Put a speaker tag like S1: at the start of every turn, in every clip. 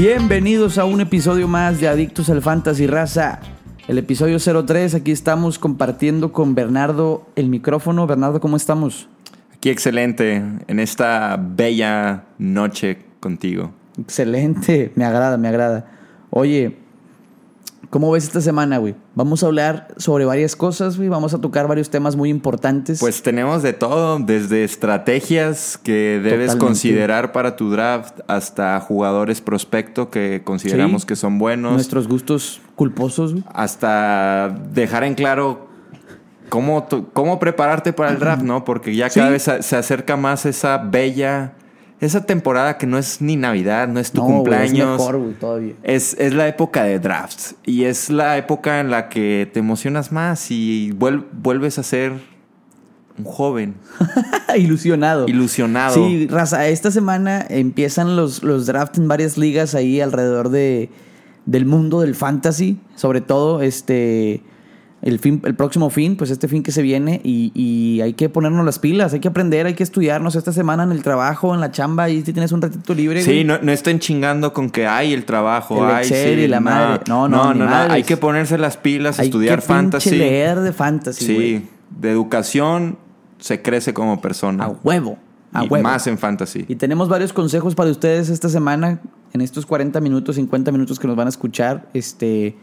S1: Bienvenidos a un episodio más de Adictos al Fantasy Raza. El episodio 03, aquí estamos compartiendo con Bernardo el micrófono. Bernardo, ¿cómo estamos?
S2: Aquí excelente, en esta bella noche contigo.
S1: Excelente, me agrada, me agrada. Oye, ¿cómo ves esta semana, güey? Vamos a hablar sobre varias cosas, güey. Vamos a tocar varios temas muy importantes.
S2: Pues tenemos de todo, desde estrategias que debes
S1: Totalmente.
S2: considerar para tu draft hasta jugadores prospecto que consideramos
S1: Sí.
S2: que son buenos,
S1: nuestros gustos culposos, güey.
S2: hasta dejar en claro cómo, cómo prepararte para el draft, ¿no? Porque ya cada
S1: Sí.
S2: vez se acerca más esa bella, esa temporada que no es ni Navidad, no es tu
S1: No,
S2: cumpleaños.
S1: es mejor, todavía.
S2: Es, es la época de drafts y es la época en la que te emocionas más y vuel- vuelves a ser un joven,
S1: Ilusionado.
S2: ilusionado.
S1: Sí, raza, esta semana empiezan los, los drafts en varias ligas ahí alrededor de, del mundo del fantasy. Sobre todo, este. El, fin, el próximo fin, pues este fin que se viene, y, y hay que ponernos las pilas, hay que aprender, hay que estudiarnos esta semana en el trabajo, en la chamba, y si tienes un ratito libre.
S2: Sí, no, no estén chingando con que hay el trabajo,
S1: El
S2: hay sí,
S1: y la madre. No, no, ni madres.
S2: Hay que ponerse las pilas,
S1: Hay
S2: estudiar
S1: que
S2: fantasy.
S1: leer de fantasy,
S2: sí, de educación se crece como persona.
S1: A huevo, a
S2: y
S1: huevo.
S2: más en fantasy.
S1: Y tenemos varios consejos para ustedes esta semana, en estos 40 minutos, 50 minutos que nos van a escuchar. Este,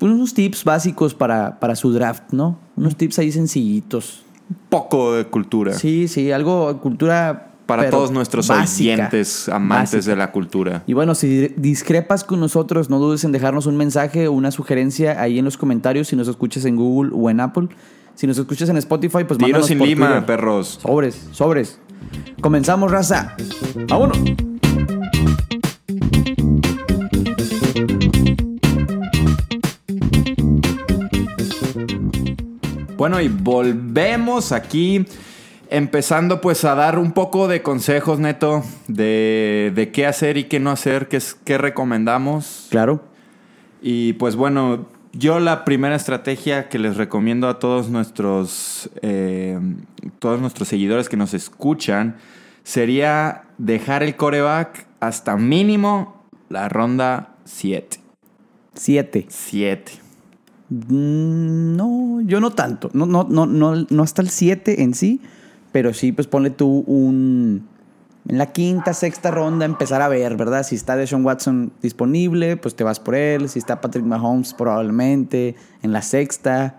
S1: unos tips básicos para, para su draft, ¿no? Unos tips ahí sencillitos.
S2: Poco de cultura
S1: Sí, sí, algo cultura.
S2: para
S1: pero
S2: todos nuestros
S1: básica,
S2: oyentes, amantes
S1: básica.
S2: de la cultura.
S1: Y bueno, si discrepas con nosotros, no dudes en dejarnos un mensaje o una sugerencia ahí en los comentarios si nos escuchas en Google o en Apple. Si nos escuchas en Spotify, pues
S2: Tiro
S1: mándanos
S2: sin
S1: por
S2: lima,
S1: Twitter.
S2: perros.
S1: Sobres, sobres. Comenzamos, raza. Vámonos.
S2: Bueno, y volvemos aquí, empezando pues a dar un poco de consejos, Neto, de, de qué hacer y qué no hacer, qué, es- qué recomendamos.
S1: Claro.
S2: Y pues bueno, yo la primera estrategia que les recomiendo a todos nuestros, eh, todos nuestros seguidores que nos escuchan sería dejar el coreback hasta mínimo la ronda 7.
S1: Siete.
S2: 7.
S1: Mm, No, yo no tanto. No, no, no, no, no hasta el 7 en sí, pero sí, pues ponle tú un. En la quinta, sexta ronda empezar a ver, ¿verdad? Si está Deshaun Watson disponible, pues te vas por él. Si está Patrick Mahomes, probablemente. En la sexta,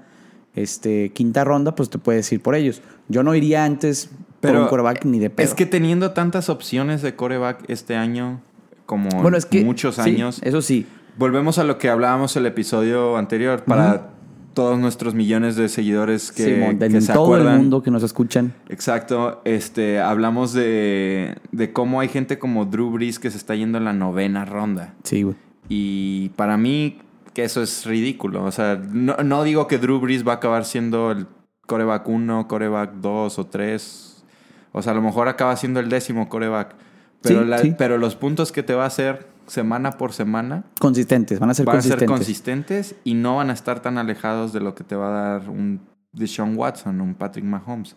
S1: este, quinta ronda, pues te puedes ir por ellos. Yo no iría antes por un quarterback ni de pedo.
S2: Es que teniendo tantas opciones de coreback este año, como
S1: bueno, es que,
S2: muchos
S1: sí,
S2: años,
S1: eso sí.
S2: Volvemos a lo que hablábamos el episodio anterior para todos nuestros millones de seguidores que,
S1: de
S2: que
S1: en
S2: se
S1: todo
S2: acuerdan.
S1: el mundo que nos escuchan.
S2: Exacto, este, hablamos de, de cómo hay gente como Drew Brees que se está yendo en la novena ronda.
S1: Sí, güey.
S2: Y para mí, que eso es ridículo. O sea, no, no digo que Drew Brees va a acabar siendo el coreback 1, coreback 2 o 3. O sea, a lo mejor acaba siendo el décimo coreback. Pero,
S1: Sí,
S2: la-
S1: sí.
S2: pero los puntos que te va a hacer semana por semana
S1: Consistentes, van a ser
S2: van a
S1: consistentes.
S2: ser consistentes y no van a estar tan alejados de lo que te va a dar un Deshaun Watson, un Patrick Mahomes.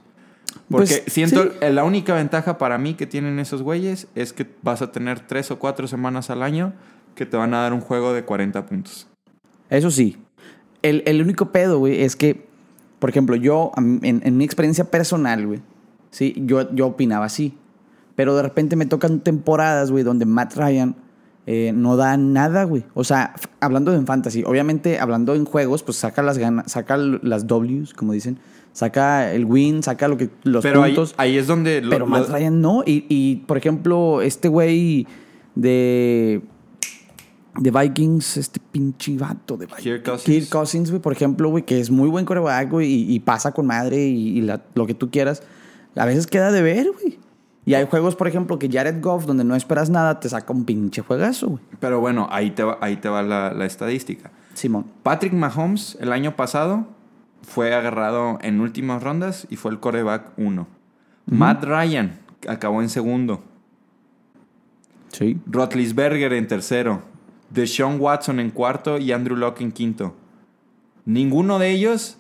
S2: Porque
S1: Pues,
S2: siento
S1: sí.
S2: la única ventaja para mí que tienen esos güeyes es que vas a tener tres o cuatro semanas al año que te van a dar un juego de 40 puntos.
S1: Eso sí. El, el único pedo, güey, es que, por ejemplo, yo, en, en mi experiencia personal, güey, sí, yo, yo opinaba así. Pero de repente me tocan temporadas, güey, donde Matt Ryan eh, no da nada, güey. O sea, hablando en fantasy, obviamente hablando en juegos, pues saca las ganas, saca las Ws, como dicen, saca el win, saca lo que, los
S2: Pero
S1: puntos.
S2: ahí es donde... lo-
S1: Pero Matt Ryan no. Y, y, por ejemplo, este güey de. De Vikings, este pinche vato de Vikings.
S2: Kirk Cousins.
S1: Kirk Cousins, güey, por ejemplo, güey, que es muy buen coreback, güey, y, y pasa con madre y, y la- lo que tú quieras. A veces queda de ver, güey. Y hay juegos, por ejemplo, que Jared Goff, donde no esperas nada, te saca un pinche juegazo, güey.
S2: Pero bueno, ahí te va, ahí te va la, la estadística.
S1: Simón.
S2: Patrick Mahomes el año pasado fue agarrado en últimas rondas y fue el coreback 1. Matt Ryan acabó en segundo.
S1: Sí.
S2: Rotlisberger en tercero. Deshaun Watson en cuarto y Andrew Locke en quinto. Ninguno de ellos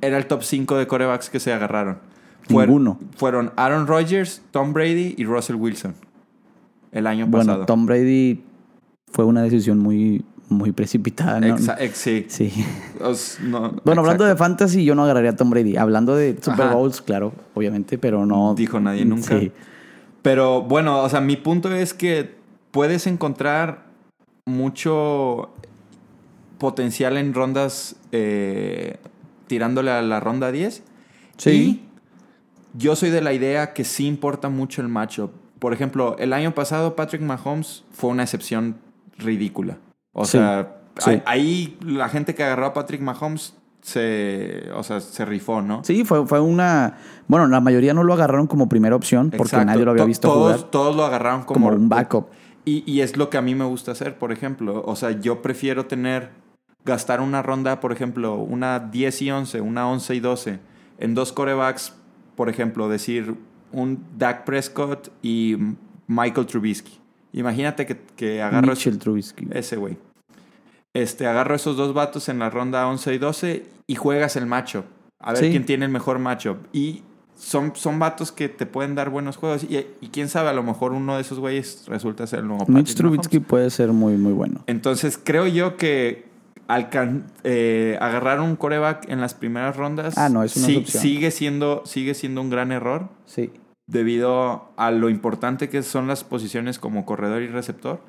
S2: era el top 5 de corebacks que se agarraron.
S1: Ninguno.
S2: Fueron Aaron Rodgers, Tom Brady y Russell Wilson. el año
S1: Bueno,
S2: pasado.
S1: Tom Brady fue una decisión muy, muy precipitada, ¿no?
S2: Exa- ex- sí.
S1: Sí.
S2: Os- no,
S1: Bueno, hablando de fantasy, yo no agarraría a Tom Brady. Hablando de Super
S2: Ajá.
S1: Bowls, claro, obviamente, pero no.
S2: Dijo nadie nunca.
S1: Sí.
S2: Pero bueno, o sea, mi punto es que puedes encontrar mucho potencial en rondas eh, tirándole a la ronda 10.
S1: Sí.
S2: Y yo soy de la idea que sí importa mucho el matchup. Por ejemplo, el año pasado Patrick Mahomes fue una excepción ridícula. O
S1: Sí,
S2: sea,
S1: sí.
S2: ahí- la gente que agarró a Patrick Mahomes se, o sea, se rifó, ¿no?
S1: Sí, fue, fue una. Bueno, la mayoría no lo agarraron como primera opción porque
S2: Exacto.
S1: nadie lo había
S2: To-
S1: visto
S2: todos,
S1: jugar
S2: Todos lo agarraron como,
S1: como un backup.
S2: Y, y es lo que a mí me gusta hacer, por ejemplo. O sea, yo prefiero tener, gastar una ronda, por ejemplo, una 10 y 11, una 11 y 12, en dos corebacks, por ejemplo, decir un Dak Prescott y Michael Trubisky. Imagínate que, que agarro
S1: Mitchell Trubisky.
S2: ese güey. Este, agarro esos dos vatos en la ronda 11 y 12 y juegas el matchup. A ver
S1: Sí.
S2: quién tiene el mejor matchup. Y son, son vatos que te pueden dar buenos juegos. Y, y quién sabe, a lo mejor uno de esos güeyes resulta ser el nuevo
S1: Mitch Trubisky puede ser muy, muy bueno.
S2: Entonces creo yo que alcan- eh, agarrar un coreback en las primeras rondas
S1: Ah, no, eso no es
S2: sí-
S1: opción.
S2: sigue, siendo, sigue siendo un gran error
S1: Sí.
S2: debido a lo importante que son las posiciones como corredor y receptor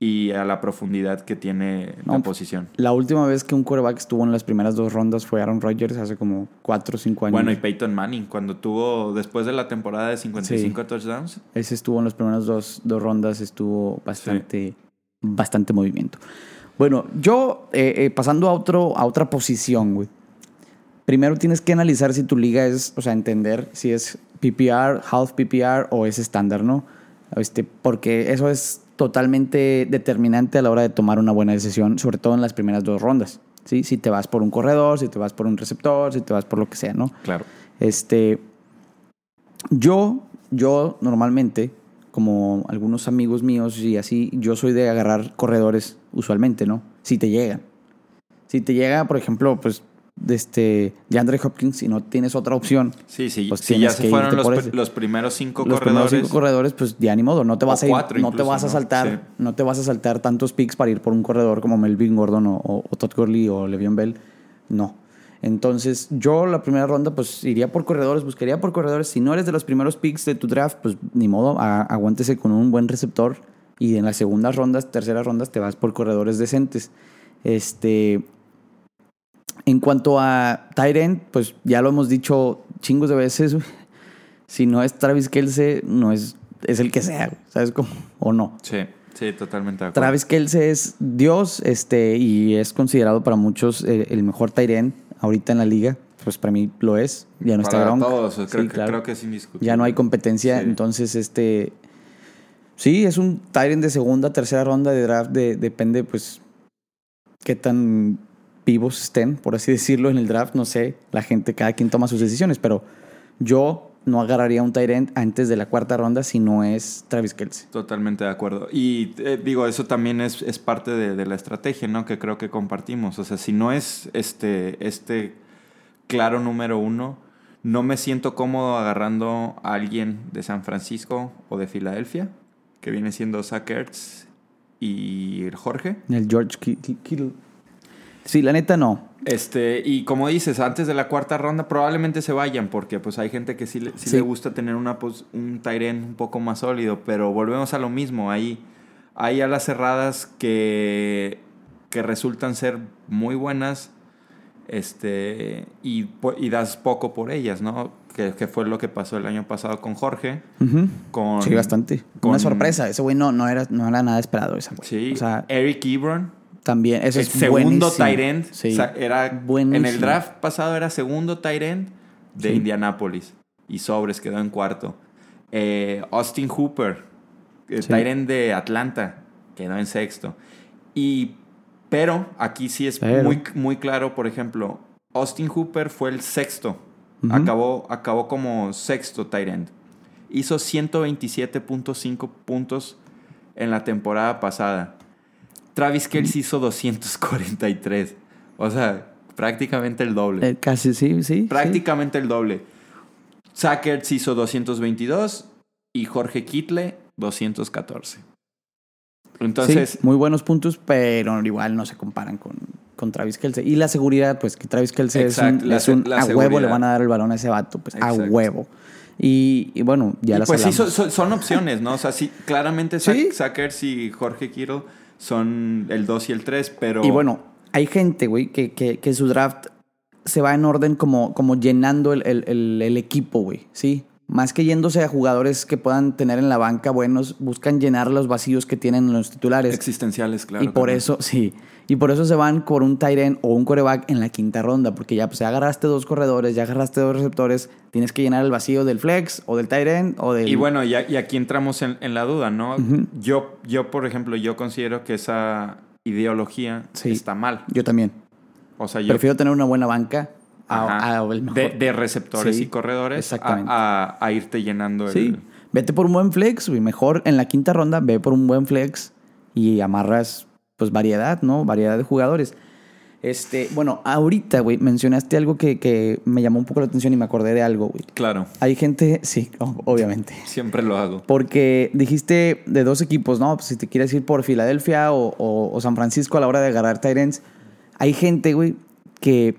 S2: y a la profundidad que tiene la
S1: No,
S2: posición.
S1: La última vez que un quarterback estuvo en las primeras dos rondas fue Aaron Rodgers hace como 4 o 5 años.
S2: Bueno, y Peyton Manning, cuando tuvo, después de la temporada de 55 touchdowns,
S1: Ese estuvo en las primeras dos, dos rondas, estuvo bastante, bastante movimiento. Bueno, yo, eh, eh, pasando a, otro, a otra posición, güey. Primero tienes que analizar si tu liga es, o sea, entender si es PPR, half PPR o es estándar, ¿no? Este, porque eso es totalmente determinante a la hora de tomar una buena decisión, sobre todo en las primeras dos rondas. ¿sí? Si te vas por un corredor, si te vas por un receptor, si te vas por lo que sea, ¿no?
S2: claro.
S1: Este, yo, yo normalmente, como algunos amigos míos y así, yo soy de agarrar corredores usualmente, ¿no? Si te llegan. Si te llega, por ejemplo, pues, de este, de Andre Hopkins, si no tienes otra opción,
S2: Sí, sí.
S1: Pues
S2: si ya se
S1: que
S2: fueron los, pr- primeros cinco
S1: los primeros
S2: corredores.
S1: cinco corredores, pues ya ni modo, no te vas a ir, no te vas a
S2: ¿no?
S1: saltar,
S2: Sí.
S1: no te vas a saltar tantos picks para ir por un corredor como Melvin Gordon o, o- o Todd Gurley o Le'Veon Bell. No. Entonces, yo la primera ronda, pues iría por corredores, buscaría por corredores. Si no eres de los primeros picks de tu draft, pues ni modo, aguántese con un buen receptor. Y en las segundas rondas, terceras rondas, te vas por corredores decentes. Este. En cuanto a Tyrant, pues ya lo hemos dicho chingos de veces. Si no es Travis Kelce, no es, es el que sea, ¿sabes cómo? O no.
S2: Sí, sí, totalmente de acuerdo.
S1: Travis Kelce es Dios este, y es considerado para muchos eh, el mejor Tyrant ahorita en la liga. Pues para mí lo es. Ya no está Gronk.
S2: todos, creo,
S1: Sí,
S2: que,
S1: claro.
S2: creo que es indiscutible.
S1: Ya no hay competencia.
S2: Sí.
S1: Entonces, este. Sí, es un Tyrant de segunda, tercera ronda de draft. de- depende, pues, qué tan vivos estén, por así decirlo, en el draft. No sé. La gente, cada quien toma sus decisiones. Pero yo no agarraría un Tyrant antes de la cuarta ronda si no es Travis Kelce.
S2: Totalmente de acuerdo. Y eh, digo, eso también es, es parte de, de la estrategia, ¿no? Que creo que compartimos. O sea, si no es este, este claro número uno, no me siento cómodo agarrando a alguien de San Francisco o de Filadelfia, que viene siendo Zach Ertz y Jorge.
S1: El George Ki- Ki- Kittle. Sí, la neta no.
S2: Este, y como dices, antes de la cuarta ronda probablemente se vayan, porque pues hay gente que sí, le- sí
S1: Sí.
S2: le gusta tener una, pos- un Tyren un poco más sólido, pero volvemos a lo mismo, hay, hay alas cerradas que, que resultan ser muy buenas este, y, y das poco por ellas, ¿no? Que, que fue lo que pasó el año pasado con Jorge, con...
S1: Sí, bastante.
S2: con-
S1: Una sorpresa. Ese güey no, no, era, no era nada esperado. Esa güey.
S2: Sí,
S1: O sea,
S2: Eric Ebron.
S1: También. Eso
S2: el
S1: es
S2: segundo tight end.
S1: Sí.
S2: O sea, era, en
S1: Buenísimo.
S2: el draft pasado era segundo tight end de
S1: Sí.
S2: Indianapolis. Y Sobres quedó en cuarto. Eh, Austin Hooper, el
S1: Sí.
S2: tight end de Atlanta, quedó en sexto. Y, pero aquí sí es
S1: Pero.
S2: muy, muy claro, por ejemplo, Austin Hooper fue el sexto. Acabó, acabó como sexto tight end. Hizo 127.5 puntos en la temporada pasada. Travis Kelce hizo 243. O sea, prácticamente el doble.
S1: Eh, casi sí, sí.
S2: prácticamente el doble. Zach Ertz hizo 222 y Jorge Kittle 214. Entonces,
S1: Sí, muy buenos puntos, pero igual no se comparan con, con Travis Kelsey. Y la seguridad, pues que Travis Kelsey es
S2: Exacto,
S1: un,
S2: la
S1: es un- a huevo le van a dar el balón a ese vato, pues a huevo. Y, y bueno, ya
S2: y
S1: las
S2: pues
S1: hablamos.
S2: son, son- son opciones, ¿no? O sea, sí, claramente
S1: Sí.
S2: Sackers y Jorge Kittle son el 2 y el 3, pero...
S1: Y bueno, hay gente, güey, que, que, que su draft se va en orden como, como llenando el, el- el- el equipo, güey, ¿sí? Más que yéndose a jugadores que puedan tener en la banca buenos, buscan llenar los vacíos que tienen los titulares.
S2: existenciales, claro.
S1: y por
S2: también.
S1: eso, sí. Y por eso se van por un tight end o un coreback en la quinta ronda, porque ya pues ya agarraste dos corredores, ya agarraste dos receptores, tienes que llenar el vacío del flex o del tight end o del...
S2: Y bueno, y, aquí entramos en, en la duda, ¿no? yo, yo, por ejemplo, yo considero que esa ideología
S1: Sí.
S2: está mal.
S1: Yo también.
S2: O sea, yo...
S1: Prefiero tener una buena banca a, a el mejor.
S2: de, de receptores
S1: Sí,
S2: y corredores
S1: exactamente.
S2: a- a irte llenando el...
S1: Sí. Vete por un buen flex, güey. Mejor en la quinta ronda, ve por un buen flex y amarras, pues, variedad, ¿no? Variedad de jugadores. Este, bueno, ahorita, güey, mencionaste algo que, que me llamó un poco la atención y me acordé de algo, güey.
S2: Claro,
S1: Hay gente, sí, obviamente.
S2: siempre lo hago.
S1: Porque dijiste de dos equipos, ¿no? Pues si te quieres ir por Filadelfia o, o- o San Francisco a la hora de agarrar Tyrants, hay gente, güey, que,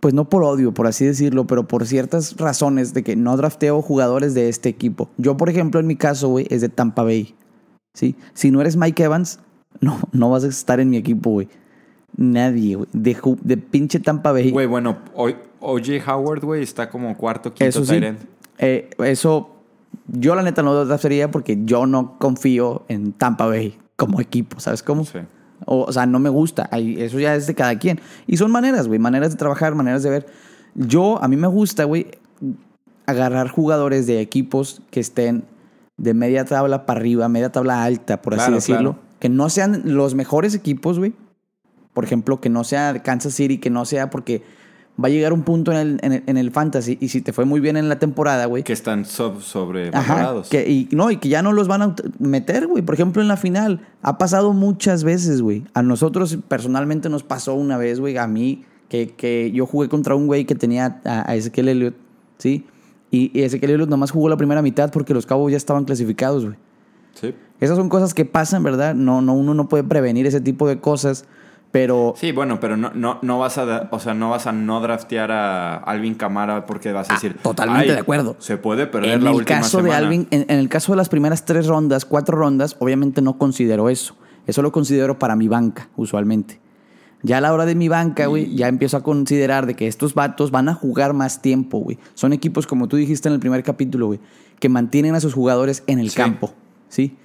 S1: pues no por odio, por así decirlo, pero por ciertas razones de que no drafteo jugadores de este equipo. Yo, por ejemplo, en mi caso, güey, es de Tampa Bay. ¿Sí? Si no eres Mike Evans, no, no vas a estar en mi equipo, güey. Nadie, güey. De, de pinche Tampa Bay.
S2: Güey, bueno, hoy O.J. Howard, güey, está como cuarto, quinto
S1: Eso sí. Eh, eso, yo la neta no lo draftaría porque yo no confío en Tampa Bay como equipo, ¿sabes cómo?
S2: Sí.
S1: O, o sea, no me gusta. Ahí- Eso ya es de cada quien. Y son maneras, güey, maneras de trabajar, maneras de ver. Yo, a mí me gusta, güey, agarrar jugadores de equipos que estén de media tabla para arriba, media tabla alta, por así
S2: Claro,
S1: decirlo.
S2: claro.
S1: Que no sean los mejores equipos, güey. Por ejemplo, que no sea Kansas City, que no sea porque va a llegar un punto en el, en el, en el fantasy y si te fue muy bien en la temporada, güey.
S2: Que están sob-
S1: Ajá,
S2: sobrevalorados.
S1: que, y, no, y que ya no los van a meter, güey. Por ejemplo, en la final. Ha pasado muchas veces, güey. A nosotros personalmente nos pasó una vez, güey. A mí, que, que yo jugué contra un güey que tenía a, a Ezequiel Elliott, ¿sí? Y, y Ezequiel Elliott nomás jugó la primera mitad porque los cabos ya estaban clasificados, güey.
S2: Sí.
S1: Esas son cosas que pasan, ¿verdad? No, no, uno no puede prevenir ese tipo de cosas, pero...
S2: Sí, bueno, pero no, no, no vas a, o sea, no vas a no draftear a Alvin Camara porque vas a
S1: Ah,
S2: decir,
S1: totalmente
S2: "Ay,
S1: de acuerdo.
S2: Se puede perder
S1: En
S2: la
S1: el
S2: última
S1: caso de
S2: semana".
S1: Alvin, en, en el caso de las primeras tres rondas, cuatro rondas, obviamente no considero eso. Eso lo considero para mi banca, usualmente. Ya a la hora de mi banca, güey, ya empiezo a considerar de que estos vatos van a jugar más tiempo, güey. Son equipos, como tú dijiste en el primer capítulo, güey, que mantienen a sus jugadores en el
S2: Sí.
S1: campo, ¿sí?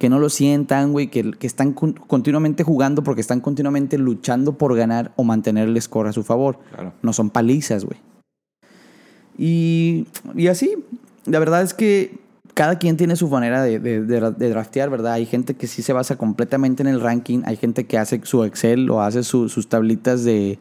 S1: Que no lo sientan, güey, que, que están con- continuamente jugando porque están continuamente luchando por ganar o mantener el score a su favor.
S2: Claro.
S1: No son palizas, güey. Y, y así, la verdad es que cada quien tiene su manera de, de- de- de draftear, ¿verdad? Hay gente que sí se basa completamente en el ranking, hay gente que hace su Excel o hace su- sus tablitas de,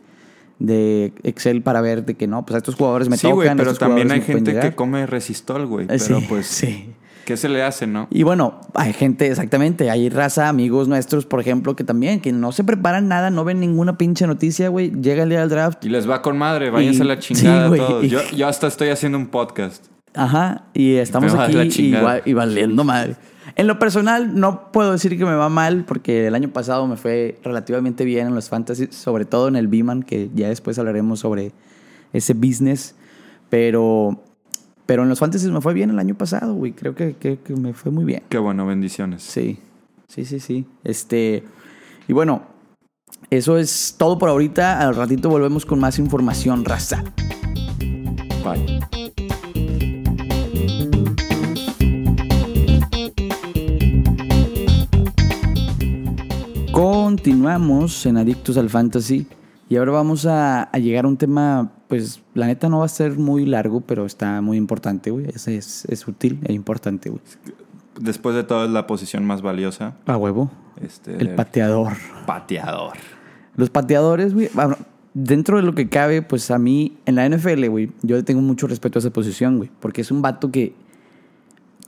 S1: de Excel para ver de que no, pues a estos jugadores me
S2: sí,
S1: tocan.
S2: güey, pero también hay gente que come resistol, güey.
S1: Eh,
S2: Pero
S1: sí,
S2: pues,
S1: sí.
S2: ¿Qué se le hace, no?
S1: Y bueno, hay gente, exactamente, hay raza, amigos nuestros, por ejemplo, que también, que no se preparan nada, no ven ninguna pinche noticia, güey, llega el día del draft
S2: Y les va con madre, váyanse
S1: Y-
S2: a la chingada
S1: sí, güey,
S2: todos.
S1: y-
S2: Yo, yo hasta estoy haciendo un podcast.
S1: Ajá, y estamos aquí y, va- y valiendo madre. En lo personal, no puedo decir que me va mal, porque el año pasado me fue relativamente bien en los fantasy, sobre todo en el Beeman, que ya después hablaremos sobre ese business. Pero, pero en los fantasy me fue bien el año pasado, güey. Creo que, que- que me fue muy bien.
S2: Qué bueno, bendiciones.
S1: Sí, sí, sí, sí. Este, y bueno, eso es todo por ahorita. Al ratito volvemos con más información, raza.
S2: Bye.
S1: Continuamos en Adictos al Fantasy y ahora vamos a, a llegar a un tema, pues la neta no va a ser muy largo, pero está muy importante, güey. Es, es, es útil e importante, güey.
S2: Después de todo es la posición más valiosa.
S1: A huevo.
S2: Este,
S1: El pateador.
S2: pateador.
S1: Los pateadores, güey, bueno, dentro de lo que cabe, pues a mí, en la NFL, güey, yo le tengo mucho respeto a esa posición, güey, porque es un vato que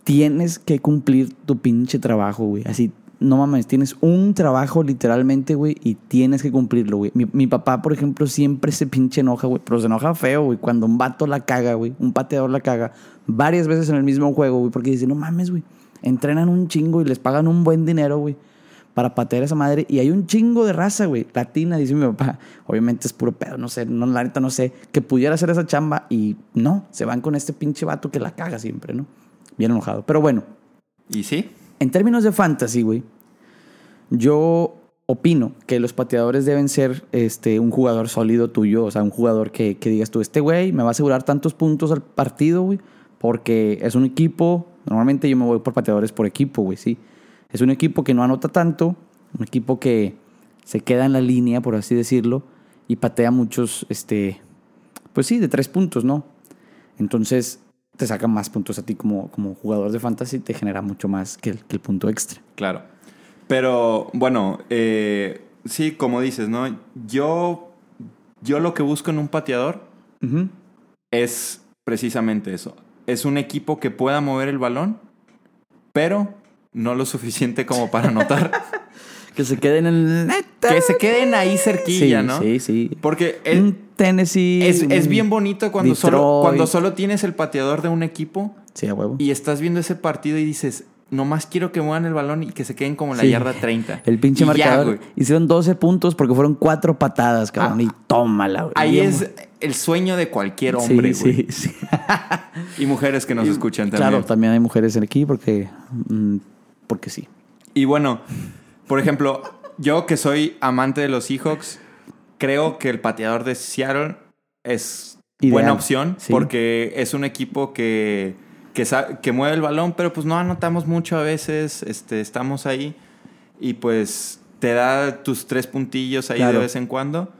S1: tienes que cumplir tu pinche trabajo, güey. Así, no mames, tienes un trabajo literalmente, güey, y tienes que cumplirlo, güey. Mi, mi papá, por ejemplo, siempre se pinche enoja, güey, pero se enoja feo, güey, cuando un vato la caga, güey, un pateador la caga varias veces en el mismo juego, güey, porque dice, no mames, güey, Entrenan un chingo y les pagan un buen dinero, güey, para patear a esa madre. Y hay un chingo de raza, güey, latina, dice mi papá. Obviamente es puro pedo, no sé, no, la neta no sé, que pudiera hacer esa chamba y no, se van con este pinche vato que la caga siempre, ¿no? Bien enojado. Pero bueno,
S2: ¿Y sí?
S1: en términos de fantasy, güey, yo opino que los pateadores deben ser este, un jugador sólido tuyo, o sea, un jugador que, que digas tú, este güey me va a asegurar tantos puntos al partido, güey, porque es un equipo, normalmente yo me voy por pateadores por equipo, güey, sí. Es un equipo que no anota tanto, un equipo que se queda en la línea, por así decirlo, y patea muchos, este, pues sí, de tres puntos, ¿no? Entonces te saca más puntos a ti como, como jugador de fantasy, te genera mucho más que el, que el punto extra.
S2: Claro. Pero bueno, eh, sí, como dices, ¿no? Yo, yo lo que busco en un pateador es precisamente eso. Es un equipo que pueda mover el balón, pero no lo suficiente como para anotar.
S1: Que se queden en el
S2: que se queden ahí cerquilla,
S1: sí,
S2: ¿no?
S1: Sí, sí.
S2: Porque es,
S1: un Tennessee.
S2: es, es bien bonito cuando solo, cuando solo tienes el pateador de un equipo
S1: Sí, a huevo.
S2: y estás viendo ese partido y dices, nomás quiero que muevan el balón y que se queden como en la
S1: Sí.
S2: yarda 30.
S1: El pinche
S2: Y
S1: marcador.
S2: güey.
S1: Hicieron 12 puntos porque fueron cuatro patadas, cabrón.
S2: Ah,
S1: y tómala, güey.
S2: Ahí es el sueño de cualquier hombre,
S1: sí,
S2: güey.
S1: sí, sí.
S2: Y mujeres que nos escuchan también.
S1: Claro, también hay mujeres en aquí porque. mm, porque sí.
S2: Y bueno, por ejemplo, yo que soy amante de los Seahawks, creo que el pateador de Seattle es
S1: Ideal.
S2: buena opción
S1: Sí.
S2: porque es un equipo que, que, que mueve el balón, pero pues no anotamos mucho a veces, este, estamos ahí y pues te da tus tres puntillos ahí
S1: Claro.
S2: de vez en cuando.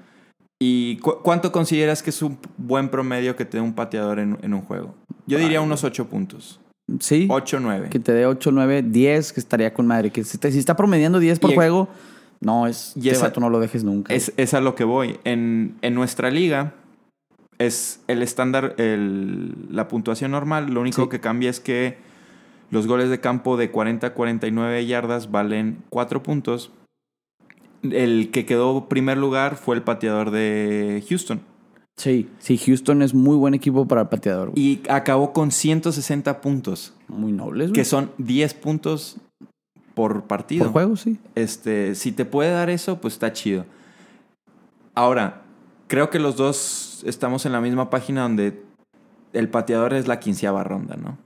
S2: ¿Y cu- cuánto consideras que es un buen promedio que te dé un pateador en, en un juego? Yo diría unos ocho puntos.
S1: Sí.
S2: 8 9.
S1: Que te dé 8, 9, 10, que estaría con madre. Que si, te- si está promediando 10 por
S2: Y-
S1: juego, no, es.
S2: y esa-
S1: no lo dejes nunca.
S2: Es, es a lo que voy. En, en nuestra liga es el estándar, el- la puntuación normal. Lo único
S1: Sí.
S2: que cambia es que los goles de campo de 40 a 49 yardas valen 4 puntos. El que quedó primer lugar fue el pateador de Houston.
S1: Sí, sí, Houston es muy buen equipo para el pateador.
S2: Y acabó con 160 puntos,
S1: Muy nobles, güey.
S2: que son 10 puntos por partido.
S1: Por juego, sí.
S2: Este, si te puede dar eso, pues está chido. Ahora, creo que los dos estamos en la misma página donde el pateador es la quinceava ronda, ¿no?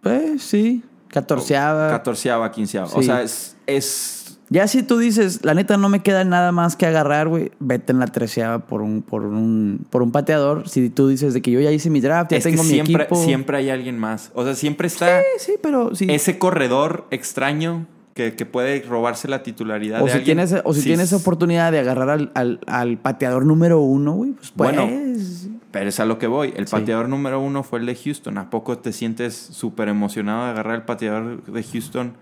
S1: Pues sí. Catorceava.
S2: Catorceava, quinceava. O sea, es, es
S1: Ya si tú dices, la neta no me queda nada más que agarrar, güey, vete en la treceava por un, por un, por un pateador. Si tú dices de que yo ya hice mi draft, ya
S2: es que
S1: tengo mi
S2: siempre,
S1: equipo.
S2: siempre hay alguien más. O sea, siempre está
S1: Sí, sí, pero sí.
S2: ese corredor extraño que, que puede robarse la titularidad
S1: o
S2: de
S1: si
S2: alguien.
S1: tienes, o si
S2: Sí,
S1: tienes oportunidad de agarrar al, al, al pateador número uno, güey, pues
S2: Bueno,
S1: pues,
S2: Pero es a lo que voy. El
S1: Sí.
S2: pateador número uno fue el de Houston. ¿A poco te sientes súper emocionado de agarrar el pateador de Houston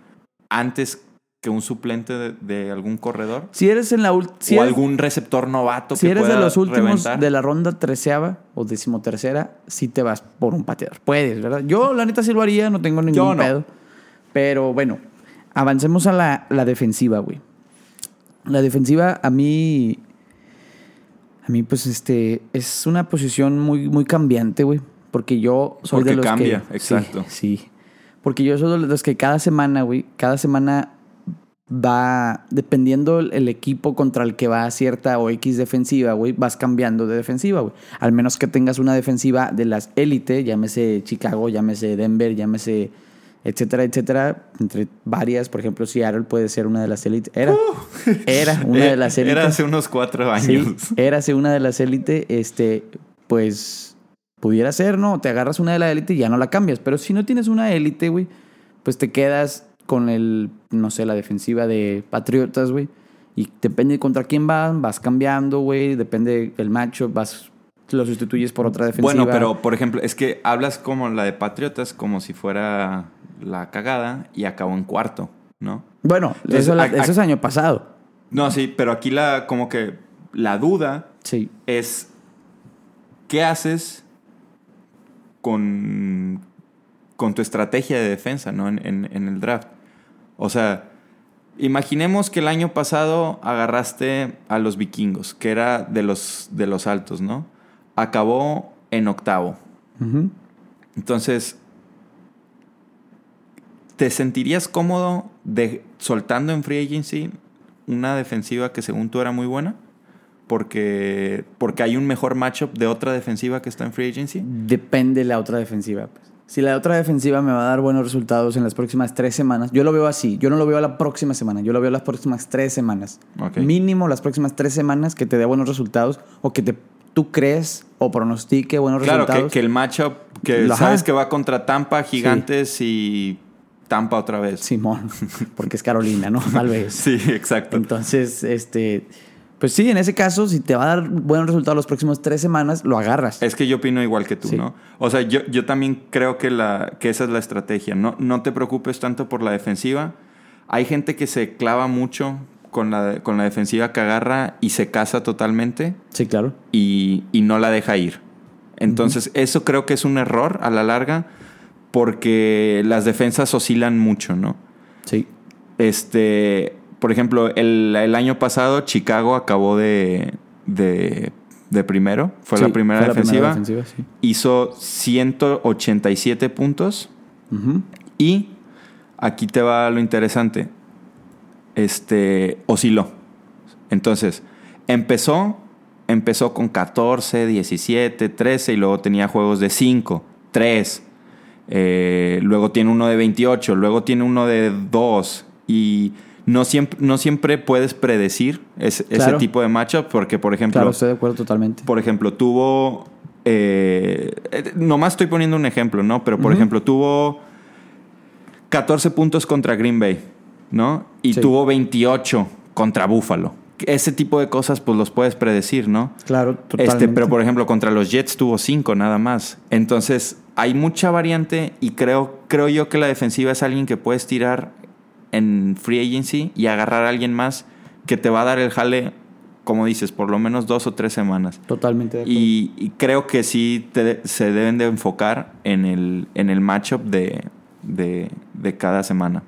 S2: antes que un suplente de, de algún corredor?
S1: Si eres en la si
S2: o
S1: eres,
S2: algún receptor novato
S1: si
S2: que
S1: eres de los últimos
S2: reventar?
S1: de la ronda treceava o decimotercera, sí te vas por un pateador. Puedes, ¿verdad? Yo, la neta, sí lo haría, no tengo ningún
S2: no.
S1: pedo. Pero bueno, avancemos a la, la defensiva, güey. La defensiva, a mí. A mí, pues, este. Es una posición muy, muy cambiante, güey. Porque yo soy
S2: Porque
S1: de los
S2: cambia,
S1: que.
S2: exacto.
S1: Sí, sí. Porque yo soy de los que cada semana, güey, cada semana va, dependiendo el, el equipo contra el que va cierta o X defensiva, güey, vas cambiando de defensiva, güey. Al menos que tengas una defensiva de las élite, llámese Chicago, llámese Denver, llámese etcétera, etcétera, entre varias, por ejemplo, Seattle puede ser una de las élites. Era, era una de las élites.
S2: Era hace unos cuatro años.
S1: Sí, érase una de las élite, este, pues pudiera ser, ¿no? Te agarras una de la élite y ya no la cambias. Pero si no tienes una élite, güey, pues te quedas con el, no sé, la defensiva de Patriotas, güey. Y depende contra quién van, vas cambiando, güey. Depende del macho, vas, lo sustituyes por otra defensiva.
S2: Bueno, pero por ejemplo, es que hablas como la de Patriotas, como si fuera la cagada y acabó en cuarto, ¿no?
S1: Bueno,
S2: Entonces,
S1: eso, la-
S2: a- a-
S1: eso es año pasado.
S2: No, sí, pero aquí la, como que la duda
S1: Sí.
S2: es qué haces con, con tu estrategia de defensa, ¿no? En, en- en el draft. O sea, imaginemos que el año pasado agarraste a los vikingos, que era de los, de los altos, ¿no? Acabó en octavo. Entonces, ¿te sentirías cómodo de, soltando en free agency una defensiva que según tú era muy buena? Porque, porque hay un mejor matchup de otra defensiva que está en free agency.
S1: Depende de la otra defensiva. pues. Si la otra defensiva me va a dar buenos resultados en las próximas tres semanas, yo lo veo así. Yo no lo veo la próxima semana, yo lo veo las próximas tres semanas. Mínimo las próximas tres semanas que te dé buenos resultados o que te, tú crees o pronostique buenos
S2: Claro, que,
S1: resultados.
S2: que el matchup que
S1: Ajá.
S2: sabes que va contra Tampa, Gigantes y Tampa otra vez.
S1: Simón, porque es Carolina, ¿no? Tal vez.
S2: Sí, exacto.
S1: Entonces, este, pues sí, en ese caso, si te va a dar buenos resultados las próximas tres semanas, lo agarras.
S2: Es que yo opino igual que tú,
S1: Sí.
S2: ¿no? O sea, yo, yo también creo que, la, que esa es la estrategia. No, no te preocupes tanto por la defensiva. Hay gente que se clava mucho con la, con la defensiva que agarra y se casa totalmente
S1: Sí, claro.
S2: y, y no la deja ir. Entonces, eso creo que es un error a la larga porque las defensas oscilan mucho, ¿no?
S1: Sí.
S2: Este, por ejemplo, el, el año pasado Chicago acabó de, de, de primero, fue
S1: Sí,
S2: la primera
S1: fue la
S2: defensiva.
S1: defensiva, sí.
S2: Hizo 187 puntos
S1: Ujú.
S2: y aquí te va lo interesante. Este, osciló. Entonces, empezó, empezó con 14, 17, 13 y luego tenía juegos de 5, 3. Eh, luego tiene uno de 28, luego tiene uno de 2 y no siempre, no siempre puedes predecir ese, tipo de matchup porque, por ejemplo,
S1: Claro, estoy de acuerdo totalmente.
S2: por ejemplo, tuvo. eh, eh, nomás estoy poniendo un ejemplo, ¿no? Pero, por ejemplo, tuvo 14 puntos contra Green Bay, ¿no? Y
S1: Sí.
S2: tuvo 28 contra Buffalo. Ese tipo de cosas, pues los puedes predecir, ¿no?
S1: Claro, totalmente.
S2: Este, pero por ejemplo, contra los Jets tuvo 5 nada más. Entonces, hay mucha variante y creo, creo yo que la defensiva es alguien que puedes tirar en free agency y agarrar a alguien más que te va a dar el jale, como dices, por lo menos dos o tres semanas.
S1: Totalmente de acuerdo.
S2: Y, y creo que sí te- se deben de enfocar en el, en el matchup de, de, de cada semana.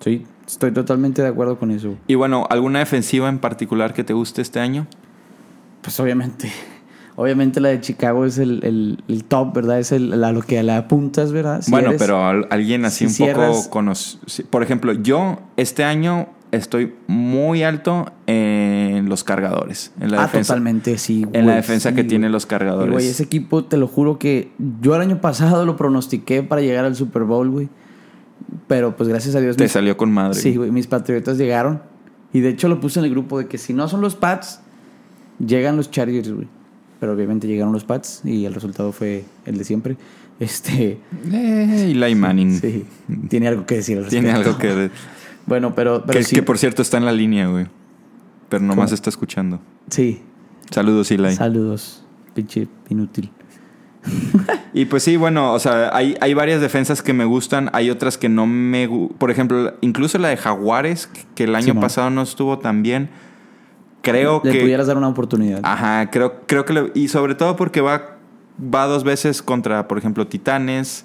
S1: Sí, estoy totalmente de acuerdo con eso.
S2: Y bueno, ¿alguna defensiva en particular que te guste este año?
S1: Pues obviamente, obviamente la de Chicago es el, el- el top, ¿verdad? Es el, a lo que la apuntas, ¿verdad? Si
S2: bueno,
S1: eres-
S2: pero al- alguien así
S1: si
S2: un poco conocido. Por ejemplo, yo este año estoy muy alto en los cargadores. En la
S1: Ah,
S2: defensa,
S1: totalmente, sí.
S2: En la
S1: güey,
S2: defensa
S1: sí,
S2: que
S1: güey.
S2: tienen los
S1: Y,
S2: cargadores.
S1: güey, ese equipo, te lo juro que yo el año pasado lo pronostiqué para llegar al Super Bowl, güey. Pero pues gracias a Dios.
S2: Te
S1: mis-
S2: salió con madre.
S1: Sí, güey, mis patriotas llegaron. Y de hecho lo puse en el grupo de que si no son los Pats, llegan los Chargers, güey. Pero obviamente llegaron los Pats y el resultado fue el de siempre. Este,
S2: Eh, Eli Manning.
S1: sí, tiene algo que decir al
S2: Tiene algo que...
S1: Bueno, pero, pero
S2: que,
S1: sí.
S2: que por cierto está en la línea, güey. Pero nomás
S1: ¿Cómo?
S2: está escuchando.
S1: Sí,
S2: Saludos, Eli.
S1: saludos, pinche inútil.
S2: Y pues sí, bueno, o sea, hay, hay varias defensas que me gustan, hay otras que no me Por ejemplo, incluso la de Jaguares, que el año pasado no estuvo tan bien. Creo
S1: Le
S2: que.
S1: pudieras dar una oportunidad.
S2: Ajá, creo, creo que. le- y sobre todo porque va, va dos veces contra, por ejemplo, Titanes.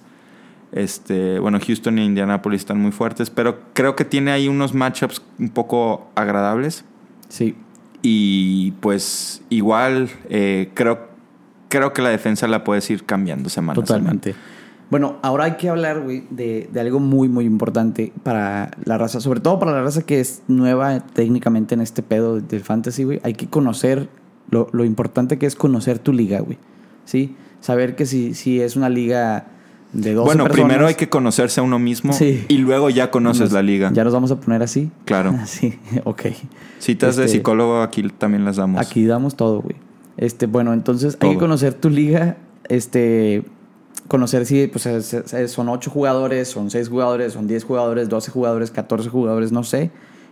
S2: Este, bueno, Houston e Indianapolis están muy fuertes, pero creo que tiene ahí unos matchups un poco agradables.
S1: Sí,
S2: Y pues igual eh, creo, creo que la defensa la puedes ir cambiando semana a
S1: Totalmente. Bueno, ahora hay que hablar, güey, de, de algo muy, muy importante para la raza, sobre todo para la raza que es nueva técnicamente en este pedo del fantasy, güey. Hay que conocer lo, lo importante que es conocer tu liga, güey. ¿Sí? Saber que si, si es una liga de 12
S2: Bueno,
S1: personas,
S2: primero hay que conocerse a uno mismo
S1: Sí.
S2: y luego ya conoces
S1: nos-
S2: la liga.
S1: Ya nos vamos a poner así.
S2: Claro.
S1: Sí, ok.
S2: Citas de
S1: Este,
S2: psicólogo aquí también las damos.
S1: Aquí damos todo, güey. Este, bueno, entonces hay que conocer tu liga, este, conocer si pues, es- es- son 8 jugadores, son 6 jugadores, son 10 jugadores, 12 jugadores, 14 jugadores, no sé,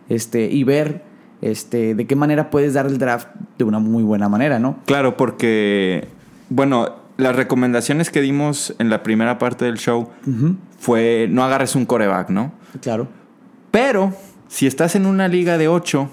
S1: este, y ver este, de qué manera puedes dar el draft de una muy buena manera, ¿no?
S2: Claro, porque, bueno, las recomendaciones que dimos en la primera parte del show fue no agarres un coreback, ¿no?
S1: Claro.
S2: Pero si estás en una liga de 8,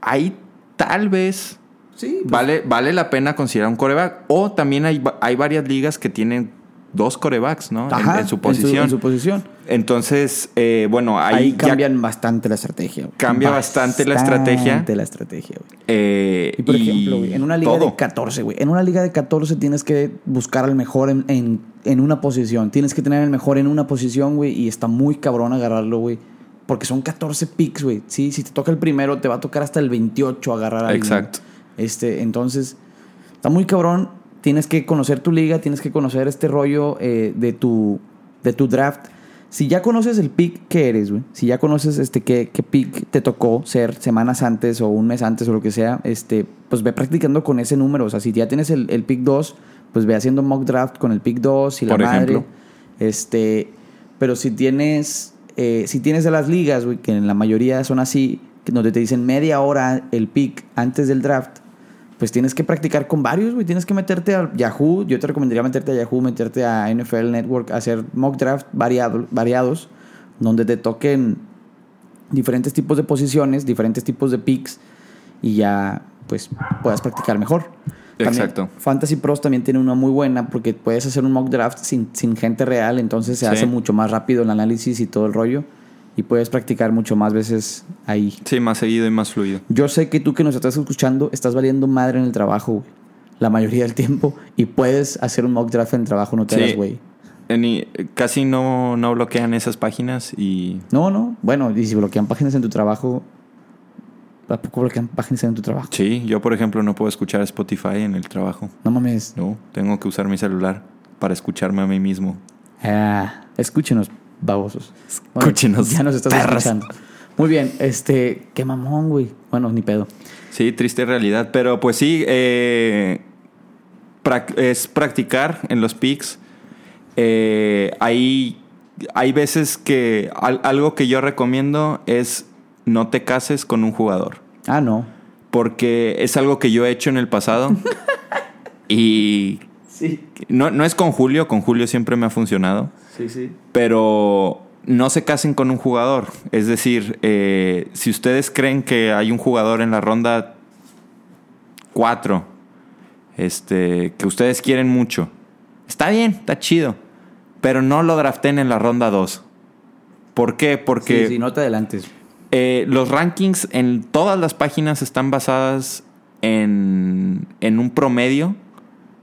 S2: ahí tal vez
S1: Sí, pues,
S2: vale, vale la pena considerar un coreback. O también hay, hay varias ligas que tienen dos corebacks, ¿no? En-
S1: ajá,
S2: en, su posición.
S1: En su, posición.
S2: Entonces, eh, bueno, ahí,
S1: Ahí, cambian bastante la estrategia.
S2: Cambia bastante la estrategia.
S1: Bastante la estrategia, güey.
S2: eh,
S1: Y por ejemplo, güey, en una liga
S2: todo.
S1: de 14, güey. En una liga de 14 tienes que buscar al mejor en, en en una posición. Tienes que tener el mejor en una posición, güey. Y está muy cabrón agarrarlo, güey. Porque son 14 picks, güey. Sí, si te toca el primero, te va a tocar hasta el 28 agarrar a alguien. Este, entonces, está muy cabrón. Tienes que conocer tu liga, tienes que conocer este rollo eh, de, tu, de tu draft. Si ya conoces el pick que eres, güey. Si ya conoces este qué, qué pick te tocó ser semanas antes o un mes antes o lo que sea, este, pues ve practicando con ese número. O sea, si ya tienes el, el pick 2, pues ve haciendo mock draft con el pick 2 y la
S2: Por
S1: madre.
S2: ejemplo.
S1: Este, pero si tienes, eh, si tienes de las ligas, güey, que en la mayoría son así, donde te dicen media hora el pick antes del draft, pues tienes que practicar con varios, güey. Tienes que meterte a Yahoo. Yo te recomendaría meterte a Yahoo, meterte a NFL Network, hacer mock draft variado, variados, donde te toquen diferentes tipos de posiciones, diferentes tipos de picks y ya pues puedas practicar mejor. También
S2: Exacto.
S1: Fantasy Pros también tiene una muy buena porque puedes hacer un mock draft sin, sin gente real, entonces se
S2: Sí.
S1: hace mucho más rápido el análisis y todo el rollo y puedes practicar mucho más veces ahí.
S2: Sí, más seguido y más fluido.
S1: Yo sé que tú que nos estás escuchando estás valiendo madre en el trabajo, güey, la mayoría del tiempo y puedes hacer un mock draft en el trabajo, no te
S2: Sí.
S1: hagas, güey.
S2: Casi no, no bloquean esas páginas y
S1: No, no, bueno, y si bloquean páginas en tu trabajo, ¿a poco bloquean páginas en tu trabajo?
S2: sí, yo por ejemplo no puedo escuchar Spotify en el trabajo.
S1: No mames.
S2: No, tengo que usar mi celular para escucharme a mí mismo.
S1: Ah, escúchenos, babosos.
S2: Escúchenos,
S1: ya nos estás escuchando. Muy bien, este, qué mamón, güey. Bueno, ni pedo.
S2: Sí, triste realidad. Pero pues sí, eh, es practicar en los picks. Eh, hay, hay veces que al- algo que yo recomiendo es no te cases con un jugador.
S1: Ah, no.
S2: Porque es algo que yo he hecho en el pasado. y
S1: Sí,
S2: no, no es con Julio, con Julio siempre me ha funcionado.
S1: sí, sí.
S2: Pero no se casen con un jugador. Es decir, eh, si ustedes creen que hay un jugador en la ronda 4, este, que ustedes quieren mucho, está bien, está chido. Pero no lo draften en la ronda 2. ¿Por qué? Porque
S1: sí, sí, no te adelantes.
S2: eh, los rankings en todas las páginas están basadas en, en un promedio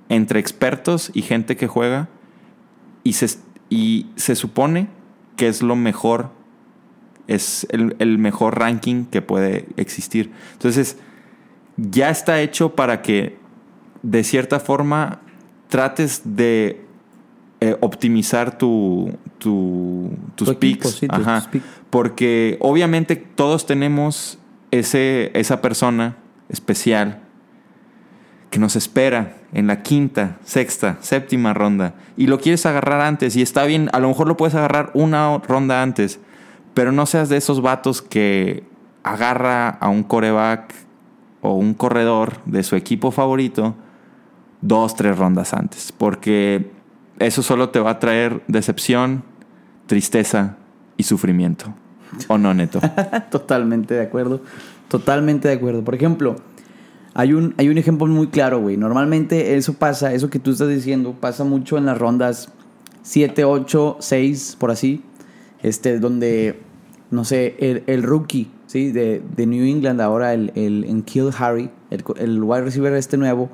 S2: entre expertos y gente que juega y se, y se supone que es lo mejor, es el, el mejor ranking que puede existir. Entonces, ya está hecho para que de cierta forma trates de eh, optimizar tu, tu- tus
S1: Tu equipo, sí,
S2: Ajá.
S1: tus picks.
S2: Porque obviamente todos tenemos ese, esa persona especial que nos espera en la quinta, sexta, séptima ronda y lo quieres agarrar antes y está bien, a lo mejor lo puedes agarrar una ronda antes, pero no seas de esos vatos que agarra a un coreback o un corredor de su equipo favorito dos, tres rondas antes, porque eso solo te va a traer decepción, tristeza y sufrimiento. ¿O no, Neto?
S1: Totalmente de acuerdo. Totalmente de acuerdo. Por ejemplo, hay un, hay un ejemplo muy claro, güey. Normalmente eso pasa, eso que tú estás diciendo, pasa mucho en las rondas 7, 8, 6, por así. Este, donde, no sé, el, el rookie, ¿sí? De, de New England, ahora el, el en Kill Harry, el, el wide receiver este nuevo.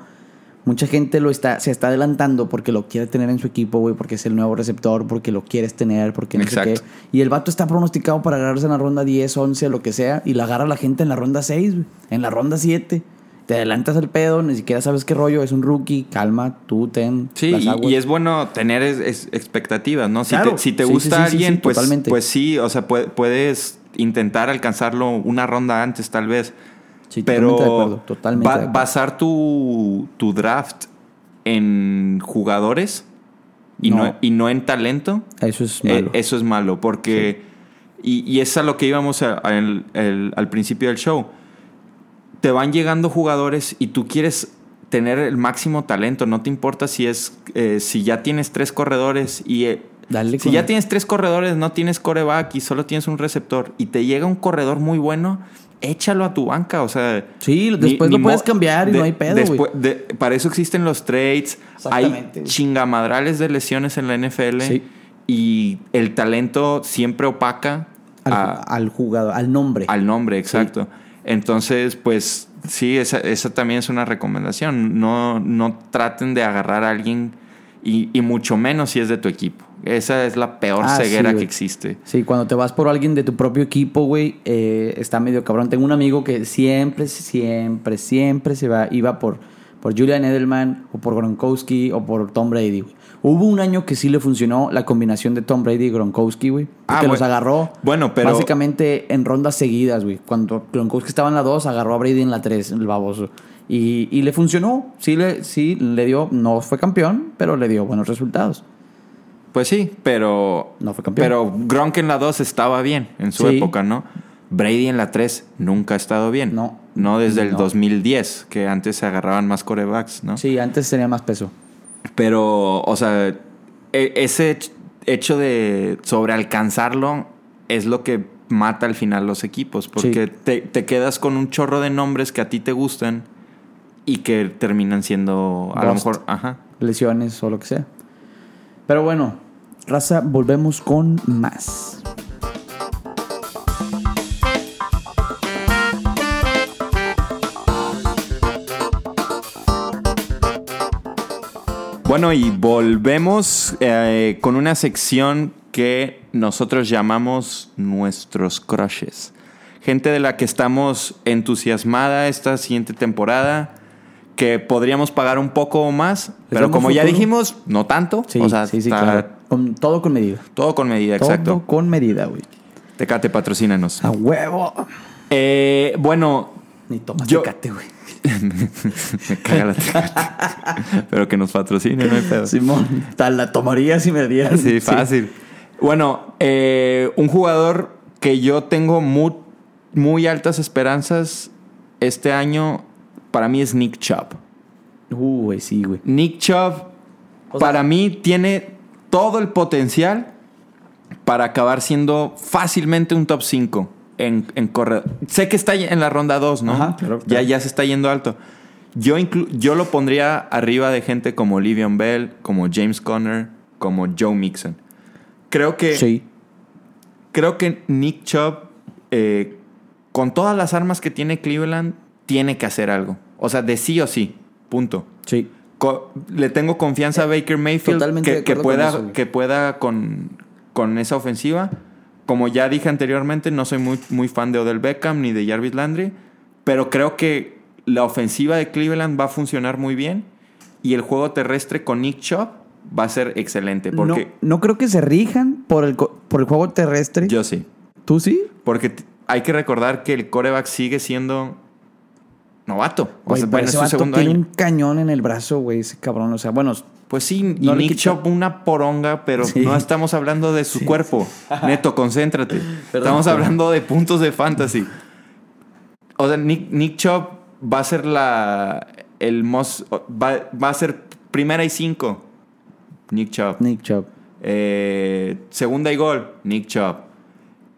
S1: Mucha gente lo está, se está adelantando porque lo quiere tener en su equipo, güey, porque es el nuevo receptor, porque lo quieres tener, porque no sé
S2: Exacto.
S1: qué. Y el vato está pronosticado para agarrarse en la ronda 10, 11, lo que sea, y la agarra la gente en la ronda 6, güey, en la ronda 7. Te adelantas el pedo, ni siquiera sabes qué rollo, es un rookie, calma, tú ten.
S2: Sí,
S1: las
S2: y,
S1: aguas.
S2: y es bueno tener es- es- expectativas, ¿no? Si
S1: Claro.
S2: te, si te
S1: Sí,
S2: gusta
S1: sí, sí, sí,
S2: alguien, pues,
S1: totalmente.
S2: pues sí, o sea, pue- puedes intentar alcanzarlo una ronda antes, tal vez.
S1: Sí,
S2: pero
S1: totalmente de acuerdo, totalmente
S2: ba-
S1: de acuerdo.
S2: basar tu, tu draft en jugadores y no.
S1: No.
S2: y no en talento,
S1: Eso es
S2: eh,
S1: malo.
S2: eso es malo, porque... Y, y es a lo que íbamos a- a el- el- al principio del show. Te van llegando jugadores y tú quieres tener el máximo talento. No te importa si es eh, si ya tienes tres corredores y eh,
S1: Dale
S2: si
S1: con-
S2: ya tienes tres corredores, no tienes coreback y solo tienes un receptor y te llega un corredor muy bueno, échalo a tu banca. O sea,
S1: Sí, después lo puedes cambiar y no hay pedo,
S2: después- de- para eso existen los trades. Hay chingamadrales de lesiones en la NFL
S1: Sí.
S2: y el talento siempre opaca
S1: al,
S2: a-
S1: al jugador, al nombre.
S2: al nombre, exacto. Entonces, pues sí, esa, esa también es una recomendación. No, no traten de agarrar a alguien Y, y mucho menos si es de tu equipo. Esa es la peor
S1: Ah, sí,
S2: ceguera que existe.
S1: Sí, cuando te vas por alguien de tu propio equipo, güey, eh, está medio cabrón. Tengo un amigo que siempre, siempre, siempre se va, iba por, por Julian Edelman o por Gronkowski o por Tom Brady, güey. Hubo un año que sí le funcionó la combinación de Tom Brady y Gronkowski, güey.
S2: Ah,
S1: Que los
S2: bueno.
S1: agarró
S2: Bueno, pero-
S1: básicamente en rondas seguidas, güey. Cuando Gronkowski estaba en la 2, agarró a Brady en la 3, el baboso. Y, y le funcionó. Sí le, sí le dio, no fue campeón, pero le dio buenos resultados.
S2: Pues sí, pero.
S1: No fue campeón.
S2: Pero Gronk en la 2 estaba bien en su
S1: Sí.
S2: época, ¿no? Brady en la 3 nunca ha estado bien.
S1: No.
S2: No desde el
S1: No.
S2: 2010, que antes se agarraban más corebacks, ¿no?
S1: Sí, antes tenía más peso.
S2: Pero, o sea, e- ese hech- hecho de sobrealcanzarlo es lo que mata al final los equipos. Porque
S1: Sí.
S2: te, te quedas con un chorro de nombres que a ti te gustan y que terminan siendo, a lo mejor, ajá.
S1: lesiones o lo que sea. Pero bueno, raza, volvemos con más.
S2: Bueno, y volvemos eh, con una sección que nosotros llamamos nuestros crushes. Gente de la que estamos entusiasmada esta siguiente temporada, que podríamos pagar un poco más, pero como ya dijimos, no tanto.
S1: Sí,
S2: o sea,
S1: sí, sí, claro. Con, todo con medida.
S2: todo con medida,
S1: Todo
S2: exacto.
S1: con medida, güey.
S2: Tecate, patrocínanos.
S1: A huevo.
S2: Eh, bueno,
S1: Ni tomas
S2: Yo-
S1: Tecate, güey.
S2: me caga la Tecate. pero que nos patrocine, no hay pedo.
S1: Simón, tal la tomaría si me dieran.
S2: Sí, fácil. Bueno, eh, un jugador que yo tengo muy, muy altas esperanzas este año para mí es Nick Chubb.
S1: Uh, güey, sí, güey.
S2: Nick Chubb
S1: O sea-
S2: para mí tiene todo el potencial para acabar siendo fácilmente un top 5 en, en corredor. Sé que está en la ronda 2, ¿no?
S1: Ajá, claro,
S2: Ya,
S1: claro.
S2: ya se está yendo alto. Yo, inclu- yo lo pondría arriba de gente como Livion Bell, como James Conner, como Joe Mixon. Creo que,
S1: Sí.
S2: creo que Nick Chubb, eh, con todas las armas que tiene Cleveland, tiene que hacer algo. O sea, de sí o sí. Punto.
S1: Sí.
S2: Co- le tengo confianza a Baker Mayfield
S1: Totalmente
S2: que,
S1: con
S2: pueda, que pueda con, con esa ofensiva. Como ya dije anteriormente, no soy muy, muy fan de Odell Beckham ni de Jarvis Landry, pero creo que la ofensiva de Cleveland va a funcionar muy bien y el juego terrestre con Nick Chubb va a ser excelente porque
S1: no, no creo que se rijan por el, por el juego terrestre.
S2: yo sí.
S1: ¿Tú sí?
S2: Porque hay que recordar que el coreback sigue siendo novato. O sea, bueno, es
S1: ese
S2: su
S1: vato
S2: segundo
S1: tiene
S2: año.
S1: un cañón en el brazo, güey, ese cabrón. O sea, bueno,
S2: Pues sí,
S1: No
S2: Nick Chubb una poronga, pero
S1: Sí.
S2: no estamos hablando de su cuerpo. Neto, concéntrate. estamos hablando de puntos de fantasy. O sea, Nick, Nick Chubb va a ser la. El most, va, va a ser primera y cinco. Nick Chubb.
S1: Nick Chubb.
S2: Eh, segunda y gol. Nick Chubb.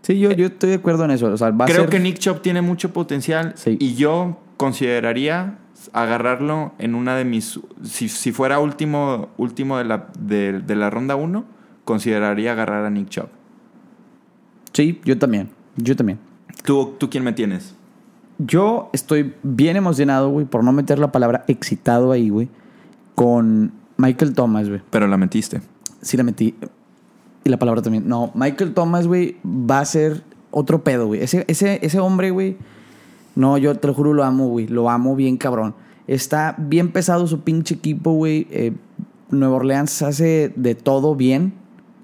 S1: Sí, yo, yo estoy de acuerdo en eso. O sea, va a
S2: Creo
S1: ser...
S2: que Nick Chubb tiene mucho potencial
S1: Sí.
S2: y yo consideraría agarrarlo en una de mis... Si, si fuera último, último de, la, de, de la ronda 1, consideraría agarrar a Nick Chubb.
S1: Sí, yo también. Yo también.
S2: ¿Tú, ¿Tú quién me tienes?
S1: Yo estoy bien emocionado, güey, por no meter la palabra excitado ahí, güey, con Michael Thomas, güey.
S2: Pero la metiste.
S1: Sí la metí. Y la palabra también. No, Michael Thomas, güey, va a ser otro pedo, güey. Ese, ese, ese hombre, güey. No, yo te lo juro, lo amo, güey. Lo amo bien, cabrón. Está bien pesado su pinche equipo, güey. Eh, Nueva Orleans hace de todo bien.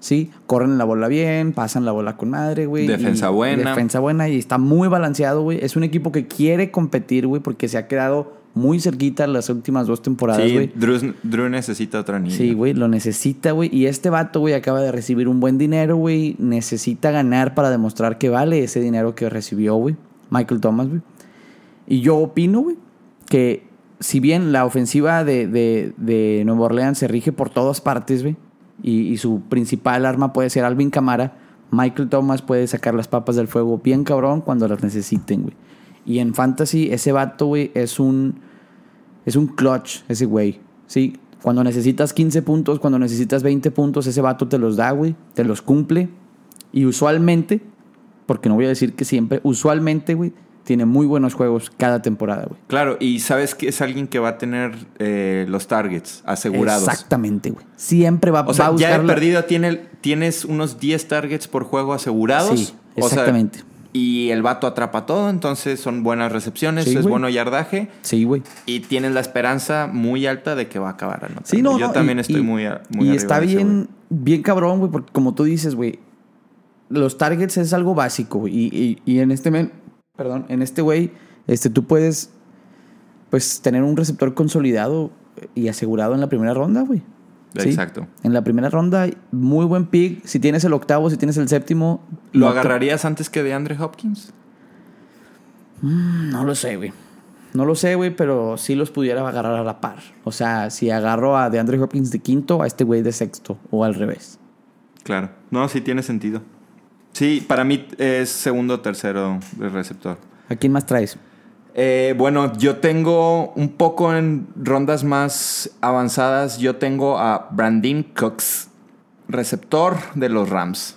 S1: Sí, corren la bola bien, pasan la bola con madre, güey.
S2: Defensa
S1: y-
S2: buena.
S1: Defensa buena y está muy balanceado, güey. Es un equipo que quiere competir, güey, porque se ha quedado muy cerquita las últimas dos temporadas,
S2: Sí,
S1: güey.
S2: Drew, Drew necesita otro anillo.
S1: Sí, güey, lo necesita, güey. Y este vato, güey, acaba de recibir un buen dinero, güey. Necesita ganar para demostrar que vale ese dinero que recibió, güey. Michael Thomas, güey. Y yo opino, güey, que si bien la ofensiva de, de, de Nueva Orleans se rige por todas partes, güey, y, su principal arma puede ser Alvin Camara, Michael Thomas puede sacar las papas del fuego bien cabrón cuando las necesiten, güey. Y en Fantasy, ese vato, güey, es un. Es un clutch, ese güey. Sí, cuando necesitas 15 puntos, cuando necesitas 20 puntos, ese vato te los da, güey. Te los cumple. Y usualmente, porque no voy a decir que siempre, usualmente, güey, tiene muy buenos juegos cada temporada, güey.
S2: Claro, y sabes que es alguien que va a tener eh, los targets asegurados.
S1: Exactamente, güey. Siempre va,
S2: O sea,
S1: va a
S2: ya
S1: buscar
S2: he
S1: la-
S2: perdido, tiene, tienes unos 10 targets por juego asegurados.
S1: Sí,
S2: O sea,
S1: exactamente.
S2: y el vato atrapa todo, entonces son buenas recepciones,
S1: Sí,
S2: es bueno yardaje.
S1: Sí, güey.
S2: Y tienes la esperanza muy alta de que va a acabar anotando.
S1: Sí, no,
S2: Yo
S1: no,
S2: también
S1: y-
S2: estoy
S1: y-
S2: muy, muy
S1: Y está
S2: de ese,
S1: bien, bien cabrón, güey, porque como tú dices, güey, los targets es algo básico, güey. Y- y en este men, perdón, en este güey, este, tú puedes, pues, tener un receptor consolidado y asegurado en la primera ronda, güey. ¿Sí?
S2: Exacto.
S1: En la primera ronda, muy buen pick. Si tienes el octavo, si tienes el séptimo.
S2: ¿Lo agarrarías antes que de Andre Hopkins?
S1: No lo sé, güey. No lo sé, güey, pero sí los pudiera agarrar a la par. O sea, si agarro a DeAndre Hopkins de quinto, a este güey de sexto, o al revés.
S2: Claro. No, sí tiene sentido. Sí, para mí es segundo o tercero de receptor.
S1: ¿A quién más traes?
S2: Eh, bueno, yo tengo un poco en rondas más avanzadas. Yo tengo a Brandon Cooks, receptor de los Rams.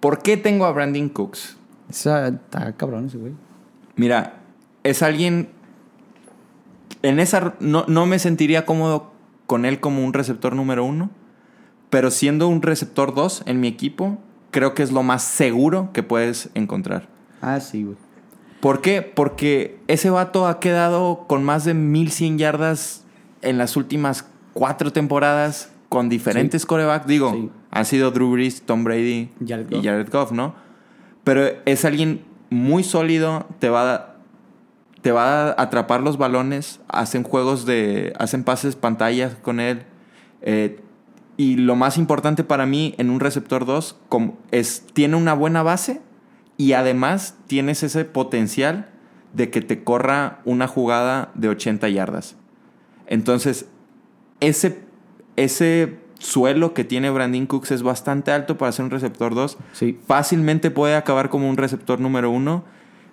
S2: ¿Por qué tengo a Brandon Cooks?
S1: Esa, está cabrón ese güey.
S2: Mira, es alguien. En esa. No, no me sentiría cómodo con él como un receptor número uno. Pero siendo un receptor dos en mi equipo, creo que es lo más seguro que puedes encontrar.
S1: Ah, sí, güey.
S2: ¿Por qué? Porque ese vato ha quedado con más de 1100 yardas en las últimas cuatro temporadas con diferentes corebacks. Digo,
S1: Sí.
S2: han sido Drew Brees, Tom Brady
S1: Jared
S2: y. Jared Goff, ¿no? Pero es alguien muy sólido, te va a, te va a atrapar los balones, hacen juegos de, hacen pases pantallas con él. eh, y lo más importante para mí en un receptor 2 como es, tiene una buena base y además tienes ese potencial de que te corra una jugada de 80 yardas. Entonces, ese, ese suelo que tiene Brandon Cooks es bastante alto para ser un receptor 2.
S1: Sí.
S2: Fácilmente puede acabar como un receptor número 1.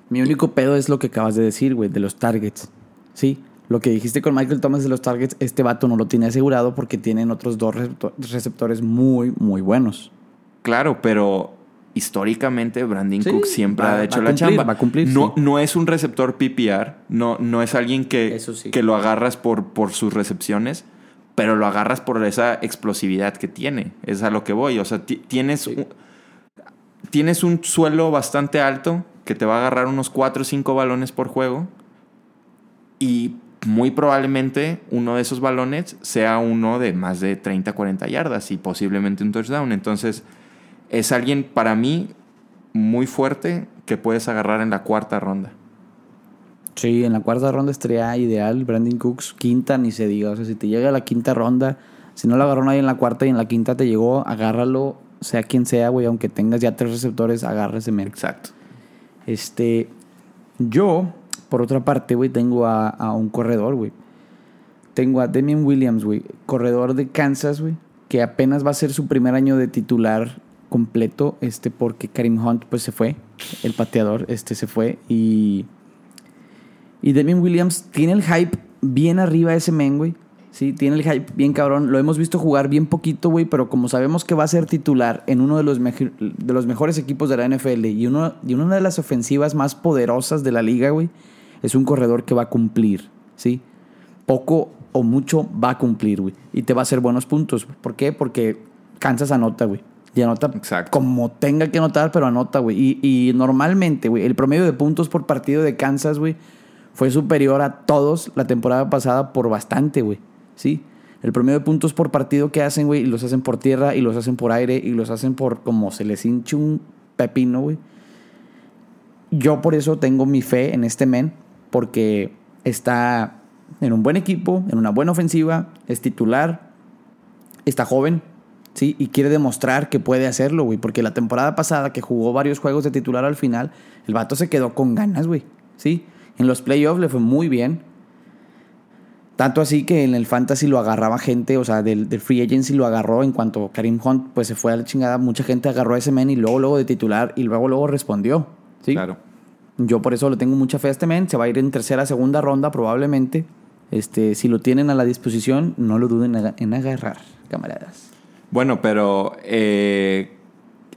S1: Mi único pedo es lo que acabas de decir, güey, de los targets. Sí. Lo que dijiste con Michael Thomas de los targets, este vato no lo tiene asegurado porque tienen otros dos recepto- receptores muy, muy buenos.
S2: Claro, pero históricamente Brandon
S1: Sí,
S2: Cooks siempre
S1: va-
S2: ha hecho la chamba.
S1: va a cumplir,
S2: no,
S1: sí.
S2: no es un receptor PPR, no, no es alguien que,
S1: sí.
S2: que lo agarras por, por sus recepciones, pero lo agarras por esa explosividad que tiene. Es a lo que voy. O sea, ti- tienes, un, tienes un suelo bastante alto que te va a agarrar unos 4 o 5 balones por juego y muy probablemente uno de esos balones sea uno de más de 30, 40 yardas y posiblemente un touchdown. Entonces, es alguien para mí muy fuerte que puedes agarrar en la cuarta ronda.
S1: Sí, en la cuarta ronda estaría ideal. Brandon Cooks, quinta, ni se diga. O sea, si te llega a la quinta ronda, si no lo agarró nadie en la cuarta y en la quinta te llegó, agárralo, sea quien sea, güey. Aunque tengas ya tres receptores, agarra ese men.
S2: Exacto.
S1: Este, yo, por otra parte, güey, tengo a, un corredor, güey. Tengo a Demian Williams, güey, corredor de Kansas, güey, que apenas va a ser su primer año de titular completo, este, porque Karim Hunt, pues, se fue, el pateador, este, se fue, y... Y Demian Williams tiene el hype bien arriba ese men, güey. Sí, tiene el hype bien cabrón. Lo hemos visto jugar bien poquito, güey, pero como sabemos que va a ser titular en uno de los, de los mejores equipos de la NFL y, uno, y una de las ofensivas más poderosas de la liga, güey, es un corredor que va a cumplir, ¿sí? Poco o mucho va a cumplir, güey. Y te va a hacer buenos puntos. ¿Por qué? Porque Kansas anota, güey. Y anota
S2: Exacto.
S1: como tenga que anotar, pero anota, güey. Y, y normalmente, güey, el promedio de puntos por partido de Kansas, güey, fue superior a todos la temporada pasada por bastante, güey. ¿Sí? El promedio de puntos por partido que hacen, güey, y los hacen por tierra, y los hacen por aire, y los hacen por como se les hinche un pepino, güey. Yo por eso tengo mi fe en este men, porque está en un buen equipo, en una buena ofensiva, es titular, está joven, ¿sí? Y quiere demostrar que puede hacerlo, güey. Porque la temporada pasada, que jugó varios juegos de titular al final, el vato se quedó con ganas, güey, ¿sí? En los playoffs le fue muy bien. Tanto así que en el fantasy lo agarraba gente, o sea, del, free agency lo agarró en cuanto Karim Hunt pues se fue a la chingada, mucha gente agarró a ese men y luego luego de titular y luego luego respondió, ¿sí?
S2: Claro.
S1: Yo por eso le tengo mucha fe a este men. Se va a ir en tercera, segunda ronda probablemente. Este, si lo tienen a la disposición, no lo duden en aga- en agarrar, camaradas.
S2: Bueno, pero eh,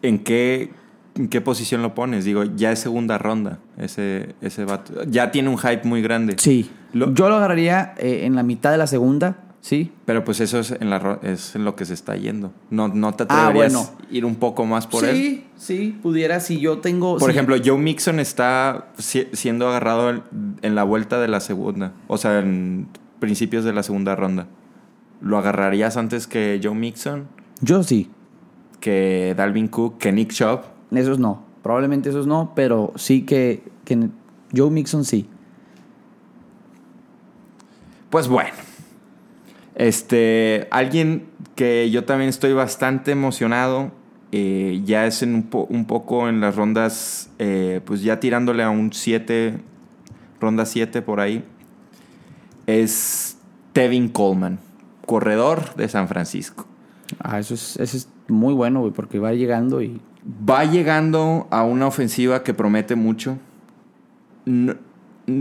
S2: ¿en qué ¿en qué posición lo pones? Digo, ya es segunda ronda. Ese, ese vato. Ya tiene un hype muy grande.
S1: Sí.
S2: Lo-
S1: Yo lo agarraría eh, en la mitad de la segunda, ¿sí?
S2: Pero pues eso es en, la, ro- es en lo que se está yendo. No, no te
S1: Ah,
S2: atreverías
S1: bueno.
S2: a ir un poco más por él.
S1: sí, sí, pudiera. Si yo tengo.
S2: Por ejemplo, Joe Mixon está si- siendo agarrado en, en la vuelta de la segunda. O sea, en principios de la segunda ronda. ¿Lo agarrarías antes que Joe Mixon?
S1: Yo sí.
S2: Que Dalvin Cook, que Nick Chubb.
S1: Esos no. Probablemente esos no, pero sí que, que Joe Mixon sí.
S2: Pues bueno. Este, alguien que yo también estoy bastante emocionado, eh, ya es en un, po- un poco en las rondas, eh, pues ya tirándole a un 7, ronda 7 por ahí, es Tevin Coleman, corredor de San Francisco.
S1: Ah, eso es, eso es muy bueno, güey, porque va llegando y.
S2: Va llegando a una ofensiva que promete mucho. No-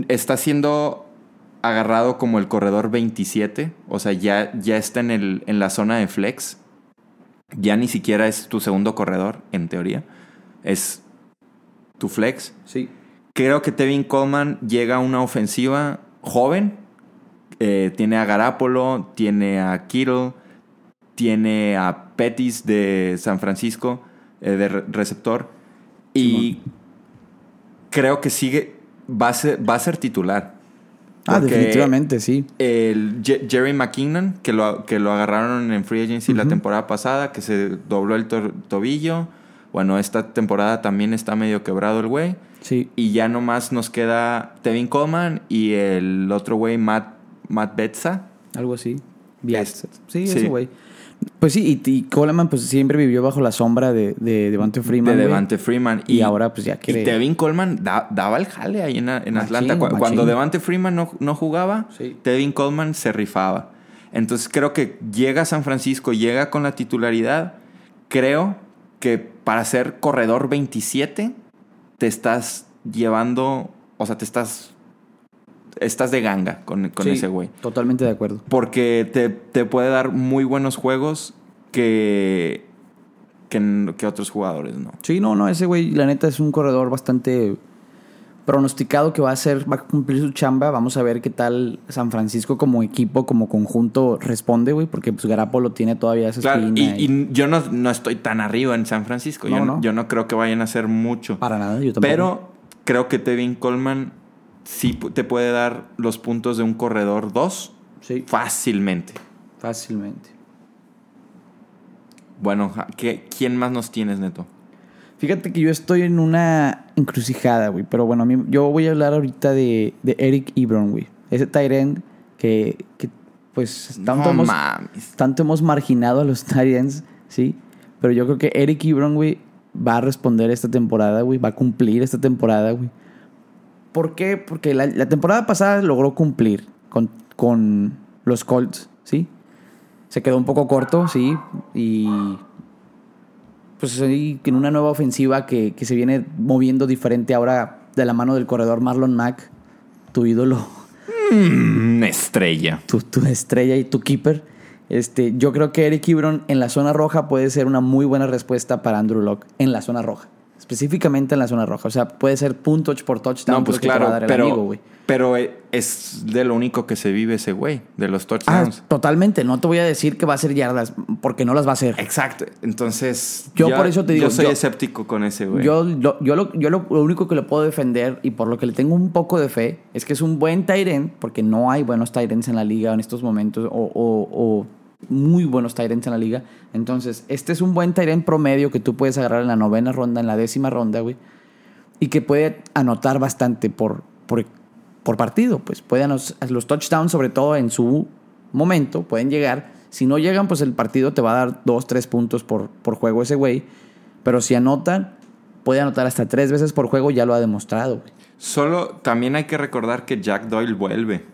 S2: está siendo agarrado como el corredor 27. O sea, ya, ya está en, el, en la zona de flex. Ya ni siquiera es tu segundo corredor, en teoría. Es tu flex.
S1: Sí.
S2: Creo que Tevin Coleman llega a una ofensiva joven. Eh, tiene a Garapolo, tiene a Kittle, tiene a Pettis de San Francisco, eh, de re- receptor. Y creo que sigue, va a ser, va a ser titular.
S1: Ah, definitivamente, sí.
S2: El Je- Jerry McKinnon, que lo, que lo agarraron en Free Agency la temporada pasada, que se dobló el to- tobillo. Bueno, esta temporada también está medio quebrado el güey.
S1: Sí.
S2: Y ya nomás nos queda Tevin Coleman y el otro güey, Matt, Matt Betza.
S1: Algo así. Sí,
S2: sí.
S1: ese güey. Pues sí, y, y Coleman pues siempre vivió bajo la sombra de, de Devante Freeman.
S2: de. Devante Freeman.
S1: Y ahora, pues, ya quiere-
S2: Y Tevin Coleman da- daba el jale ahí en, en Atlanta. Cuando Devante Freeman no, no jugaba,
S1: Sí.
S2: Tevin Coleman se rifaba. Entonces creo que llega a San Francisco, llega con la titularidad. Creo que para ser corredor 27 te estás llevando, o sea, te estás estás de ganga con, con
S1: Sí,
S2: ese güey.
S1: Totalmente de acuerdo.
S2: Porque te, te puede dar muy buenos juegos que, que, que otros jugadores, ¿no?
S1: Sí, no, no, ese güey, la neta, es un corredor bastante pronosticado que va a ser, va a cumplir su chamba. Vamos a ver qué tal San Francisco como equipo, como conjunto responde, güey, porque pues Garapolo tiene todavía esa
S2: Claro, y,
S1: espina y-
S2: y yo no, no estoy tan arriba en San Francisco.
S1: No,
S2: yo,
S1: no.
S2: yo no creo que vayan a hacer mucho.
S1: Para nada, yo tampoco.
S2: Pero creo que Tevin Coleman sí te puede dar los puntos de un corredor 2
S1: Sí,
S2: fácilmente.
S1: fácilmente.
S2: Bueno, ¿qué, ¿quién más nos tienes, Neto?
S1: Fíjate que yo estoy en una encrucijada, güey. Pero bueno, a mí, yo voy a hablar ahorita de, de Eric Ebron, güey. Ese Tyrant que, que, pues, tanto,
S2: no
S1: hemos,
S2: mames.
S1: tanto hemos marginado a los Tyrants, ¿sí? Pero yo creo que Eric Ebron, güey, va a responder esta temporada, güey. Va a cumplir esta temporada, güey. ¿Por qué? Porque la, la temporada pasada logró cumplir con, con los Colts, ¿sí? Se quedó un poco corto, sí. Y pues ahí en una nueva ofensiva que, que se viene moviendo diferente ahora de la mano del corredor Marlon Mack, tu ídolo,
S2: Una estrella.
S1: tu, tu estrella y tu keeper. Este, yo creo que Eric Ebron en la zona roja puede ser una muy buena respuesta para Andrew Locke en la zona roja. Específicamente en la zona roja. O sea, puede ser punto touch por touchdown.
S2: No, pues claro,
S1: dar el
S2: pero,
S1: amigo,
S2: pero eh, es de lo único que se vive ese güey, de los
S1: Ah,
S2: touchdowns.
S1: totalmente. No te voy a decir que va a ser yardas, porque no las va a hacer.
S2: Exacto. Entonces,
S1: Yo por eso te digo,
S2: Yo soy
S1: yo-
S2: escéptico con ese güey.
S1: Yo, lo, yo, lo, yo lo, lo único que le puedo defender y por lo que le tengo un poco de fe es que es un buen Tyrant, porque no hay buenos Tyrants en la liga en estos momentos, o, o- o muy buenos Tyrants en la liga. Entonces, este es un buen Tyrant promedio que tú puedes agarrar en la novena ronda, en la décima ronda, güey, y que puede anotar bastante por, por, partido. Pues puede anos- los touchdowns, sobre todo en su momento, pueden llegar. Si no llegan, pues el partido te va a dar dos, tres puntos por, por juego ese güey. Pero si anotan, puede anotar hasta tres veces por juego, ya lo ha demostrado. güey.
S2: Solo también hay que recordar que Jack Doyle vuelve.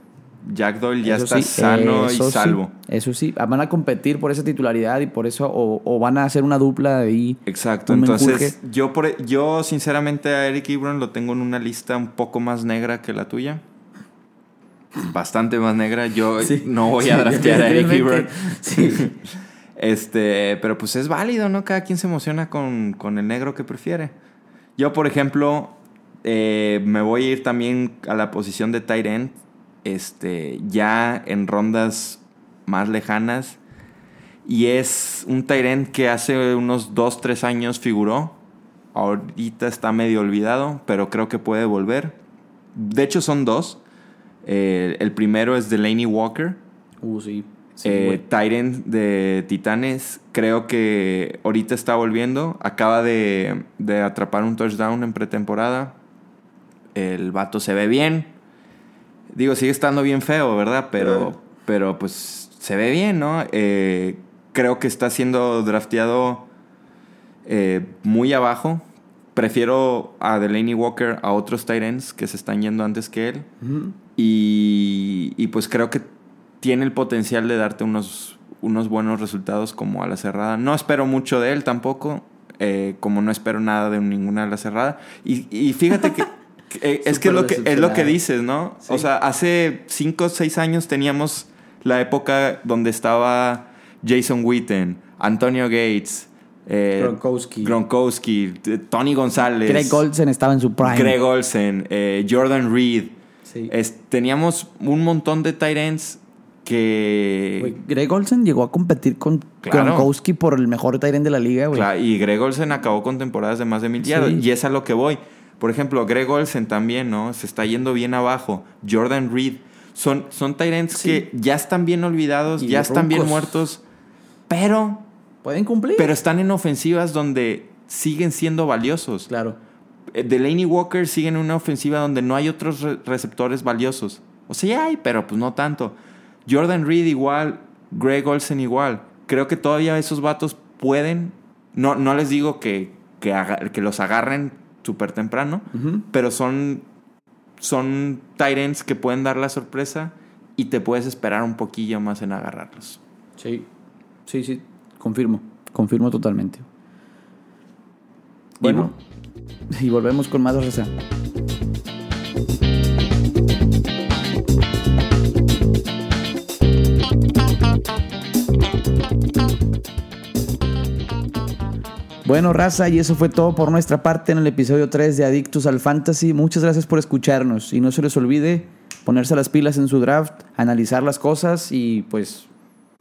S2: Jack Doyle ya
S1: Eso
S2: está
S1: sí,
S2: sano y
S1: sí,
S2: salvo.
S1: eso sí, van a competir por esa titularidad y por eso, o, o van a hacer una dupla de ahí.
S2: Exacto. Entonces, yo, por, yo sinceramente a Eric Ebron lo tengo en una lista un poco más negra que la tuya. Bastante más negra. Yo
S1: Sí.
S2: no voy a draftear a Eric Ebron.
S1: Sí.
S2: Este, pero pues es válido, ¿no? Cada quien se emociona con, con el negro que prefiere. Yo, por ejemplo, eh, me voy a ir también a la posición de tight end. Este, ya en rondas más lejanas. Y es un end que hace unos 2, 3 años figuró. Ahorita está medio olvidado, pero creo que puede volver. De hecho, son dos. Eh, el primero es Delaney Walker.
S1: Uh, sí. Sí,
S2: eh. Tyrant de Titanes, creo que ahorita está volviendo. Acaba de, de atrapar un touchdown en pretemporada. El vato se ve bien. Digo, sigue estando bien feo, ¿verdad? Pero, pero pues se ve bien, ¿no? Eh, creo que está siendo drafteado eh, muy abajo. Prefiero a Delaney Walker a otros Tyrants que se están yendo antes que él. Y, y pues creo que tiene el potencial de darte unos, unos buenos resultados como a la cerrada. No espero mucho de él tampoco, eh, como no espero nada de ninguna a la cerrada. Y, y fíjate que, eh, es que es lo que es lo que dices, ¿no?
S1: Sí.
S2: O sea, hace 5 o 6 años teníamos la época donde estaba Jason Witten, Antonio Gates, eh,
S1: Gronkowski.
S2: Gronkowski, eh, Tony González,
S1: Greg Olsen estaba en su prime.
S2: Greg Olsen, eh, Jordan Reed.
S1: Sí.
S2: Es- teníamos un montón de tight ends que...
S1: Greg Olsen llegó a competir con
S2: Claro.
S1: Gronkowski por el mejor tight end de la liga, güey.
S2: Y Greg Olsen acabó con temporadas de más de mil
S1: Sí.
S2: yardas. Y es a lo que voy. Por ejemplo, Greg Olsen también, ¿no? Se está yendo bien abajo. Jordan Reed. Son, son
S1: Sí.
S2: que ya están bien olvidados,
S1: Y
S2: ya están bien muertos. Pero,
S1: ¿Pueden cumplir?
S2: pero están en ofensivas donde siguen siendo valiosos.
S1: Claro.
S2: Eh, Delaney Walker sigue en una ofensiva donde no hay otros re- receptores valiosos. O sea, ya hay, pero pues no tanto. Jordan Reed igual, Greg Olsen igual. Creo que todavía esos vatos pueden. No, no les digo que, que los agarren súper temprano, pero son, son ends que pueden dar la sorpresa y te puedes esperar un poquillo más en agarrarlos.
S1: Sí. Sí, sí. Confirmo. Confirmo totalmente. Bueno. Y volvemos con más reza. Bueno, raza, y eso fue todo por nuestra parte en el episodio 3 de Adictos al Fantasy. Muchas gracias por escucharnos y no se les olvide ponerse las pilas en su draft, analizar las cosas y pues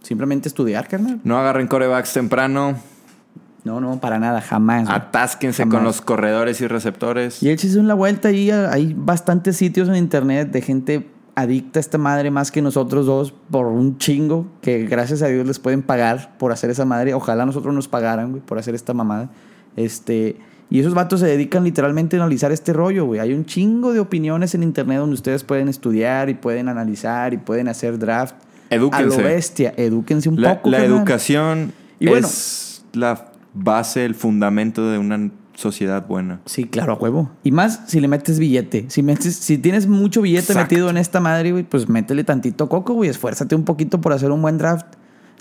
S1: simplemente estudiar, carnal.
S2: No agarren corebacks temprano,
S1: No, no, para nada, jamás. güey.
S2: atásquense
S1: Jamás.
S2: con los corredores y receptores.
S1: Y él se hizo la vuelta ahí. Hay bastantes sitios en internet de gente adicta a esta madre más que nosotros dos por un chingo que gracias a Dios les pueden pagar por hacer esa madre. Ojalá nosotros nos pagaran, güey, por hacer esta mamada. Este, y esos vatos se dedican literalmente a analizar este rollo, güey. Hay un chingo de opiniones en internet donde ustedes pueden estudiar y pueden analizar y pueden hacer draft. A
S2: Edúquense.
S1: lo bestia, edúquense un
S2: La,
S1: poco.
S2: la educación
S1: Y bueno.
S2: es la base, el fundamento de una sociedad buena.
S1: Sí, claro, a huevo. Y más si le metes billete. Si, metes, si tienes mucho billete
S2: Exacto.
S1: metido en esta madre, güey, pues métele tantito coco, güey. Esfuérzate un poquito por hacer un buen draft.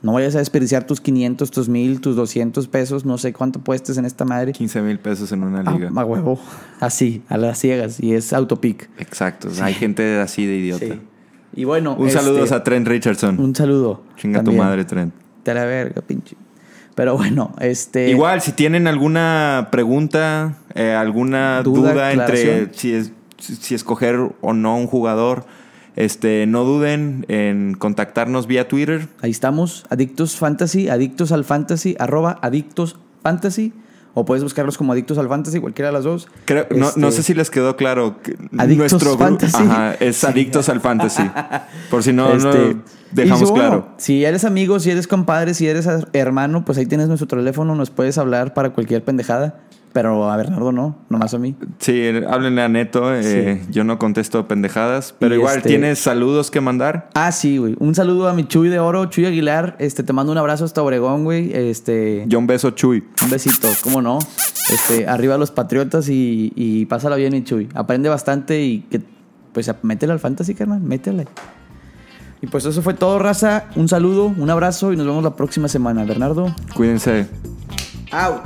S1: No vayas a desperdiciar tus 500, tus 1000, tus 200 pesos. No sé cuánto puestes en esta madre.
S2: 15 mil pesos en una
S1: Ah,
S2: liga.
S1: a huevo. Así, a las ciegas. Y es autopic.
S2: Exacto. Hay gente así de idiota.
S1: Sí. Y bueno.
S2: Un
S1: este,
S2: saludo a Trent Richardson.
S1: Un saludo.
S2: Chinga tu madre, Trent.
S1: Te la verga, pinche. Pero bueno, este.
S2: Igual, si tienen alguna pregunta, eh, alguna
S1: Duda,
S2: duda, entre si, es- si escoger o no un jugador, este, no duden en contactarnos vía Twitter.
S1: Ahí estamos, Adictos Fantasy, Adictos al Fantasy, arroba Adictos Fantasy. O puedes buscarlos como Adictos al Fantasy, cualquiera de las dos.
S2: Creo- no,
S1: Este,
S2: no sé si les quedó claro.
S1: Adictos
S2: nuestro grupo
S1: Fantasy.
S2: ajá, es Adictos al Fantasy. Por si no, no
S1: este,
S2: dejamos
S1: bueno,
S2: claro.
S1: si eres amigo, si eres compadre, si eres hermano, pues ahí tienes nuestro teléfono, nos puedes hablar para cualquier pendejada. Pero a Bernardo no, nomás a mí.
S2: Sí, háblenle a Neto. eh, Yo no contesto pendejadas. Pero
S1: Y
S2: igual,
S1: este-
S2: ¿tienes saludos que mandar?
S1: Ah, sí, güey. Un saludo a mi Chuy de Oro, Chuy Aguilar. Este, te mando un abrazo hasta Obregón, güey. Este,
S2: Yo un beso, Chuy.
S1: Un besito, ¿cómo no? Este, arriba los patriotas y, y pásala bien, mi Chuy. Aprende bastante y que, pues, métele al fantasy, carnal, métele. Y pues eso fue todo, raza. Un saludo, un abrazo y nos vemos la próxima semana. Bernardo.
S2: Cuídense.
S1: Out.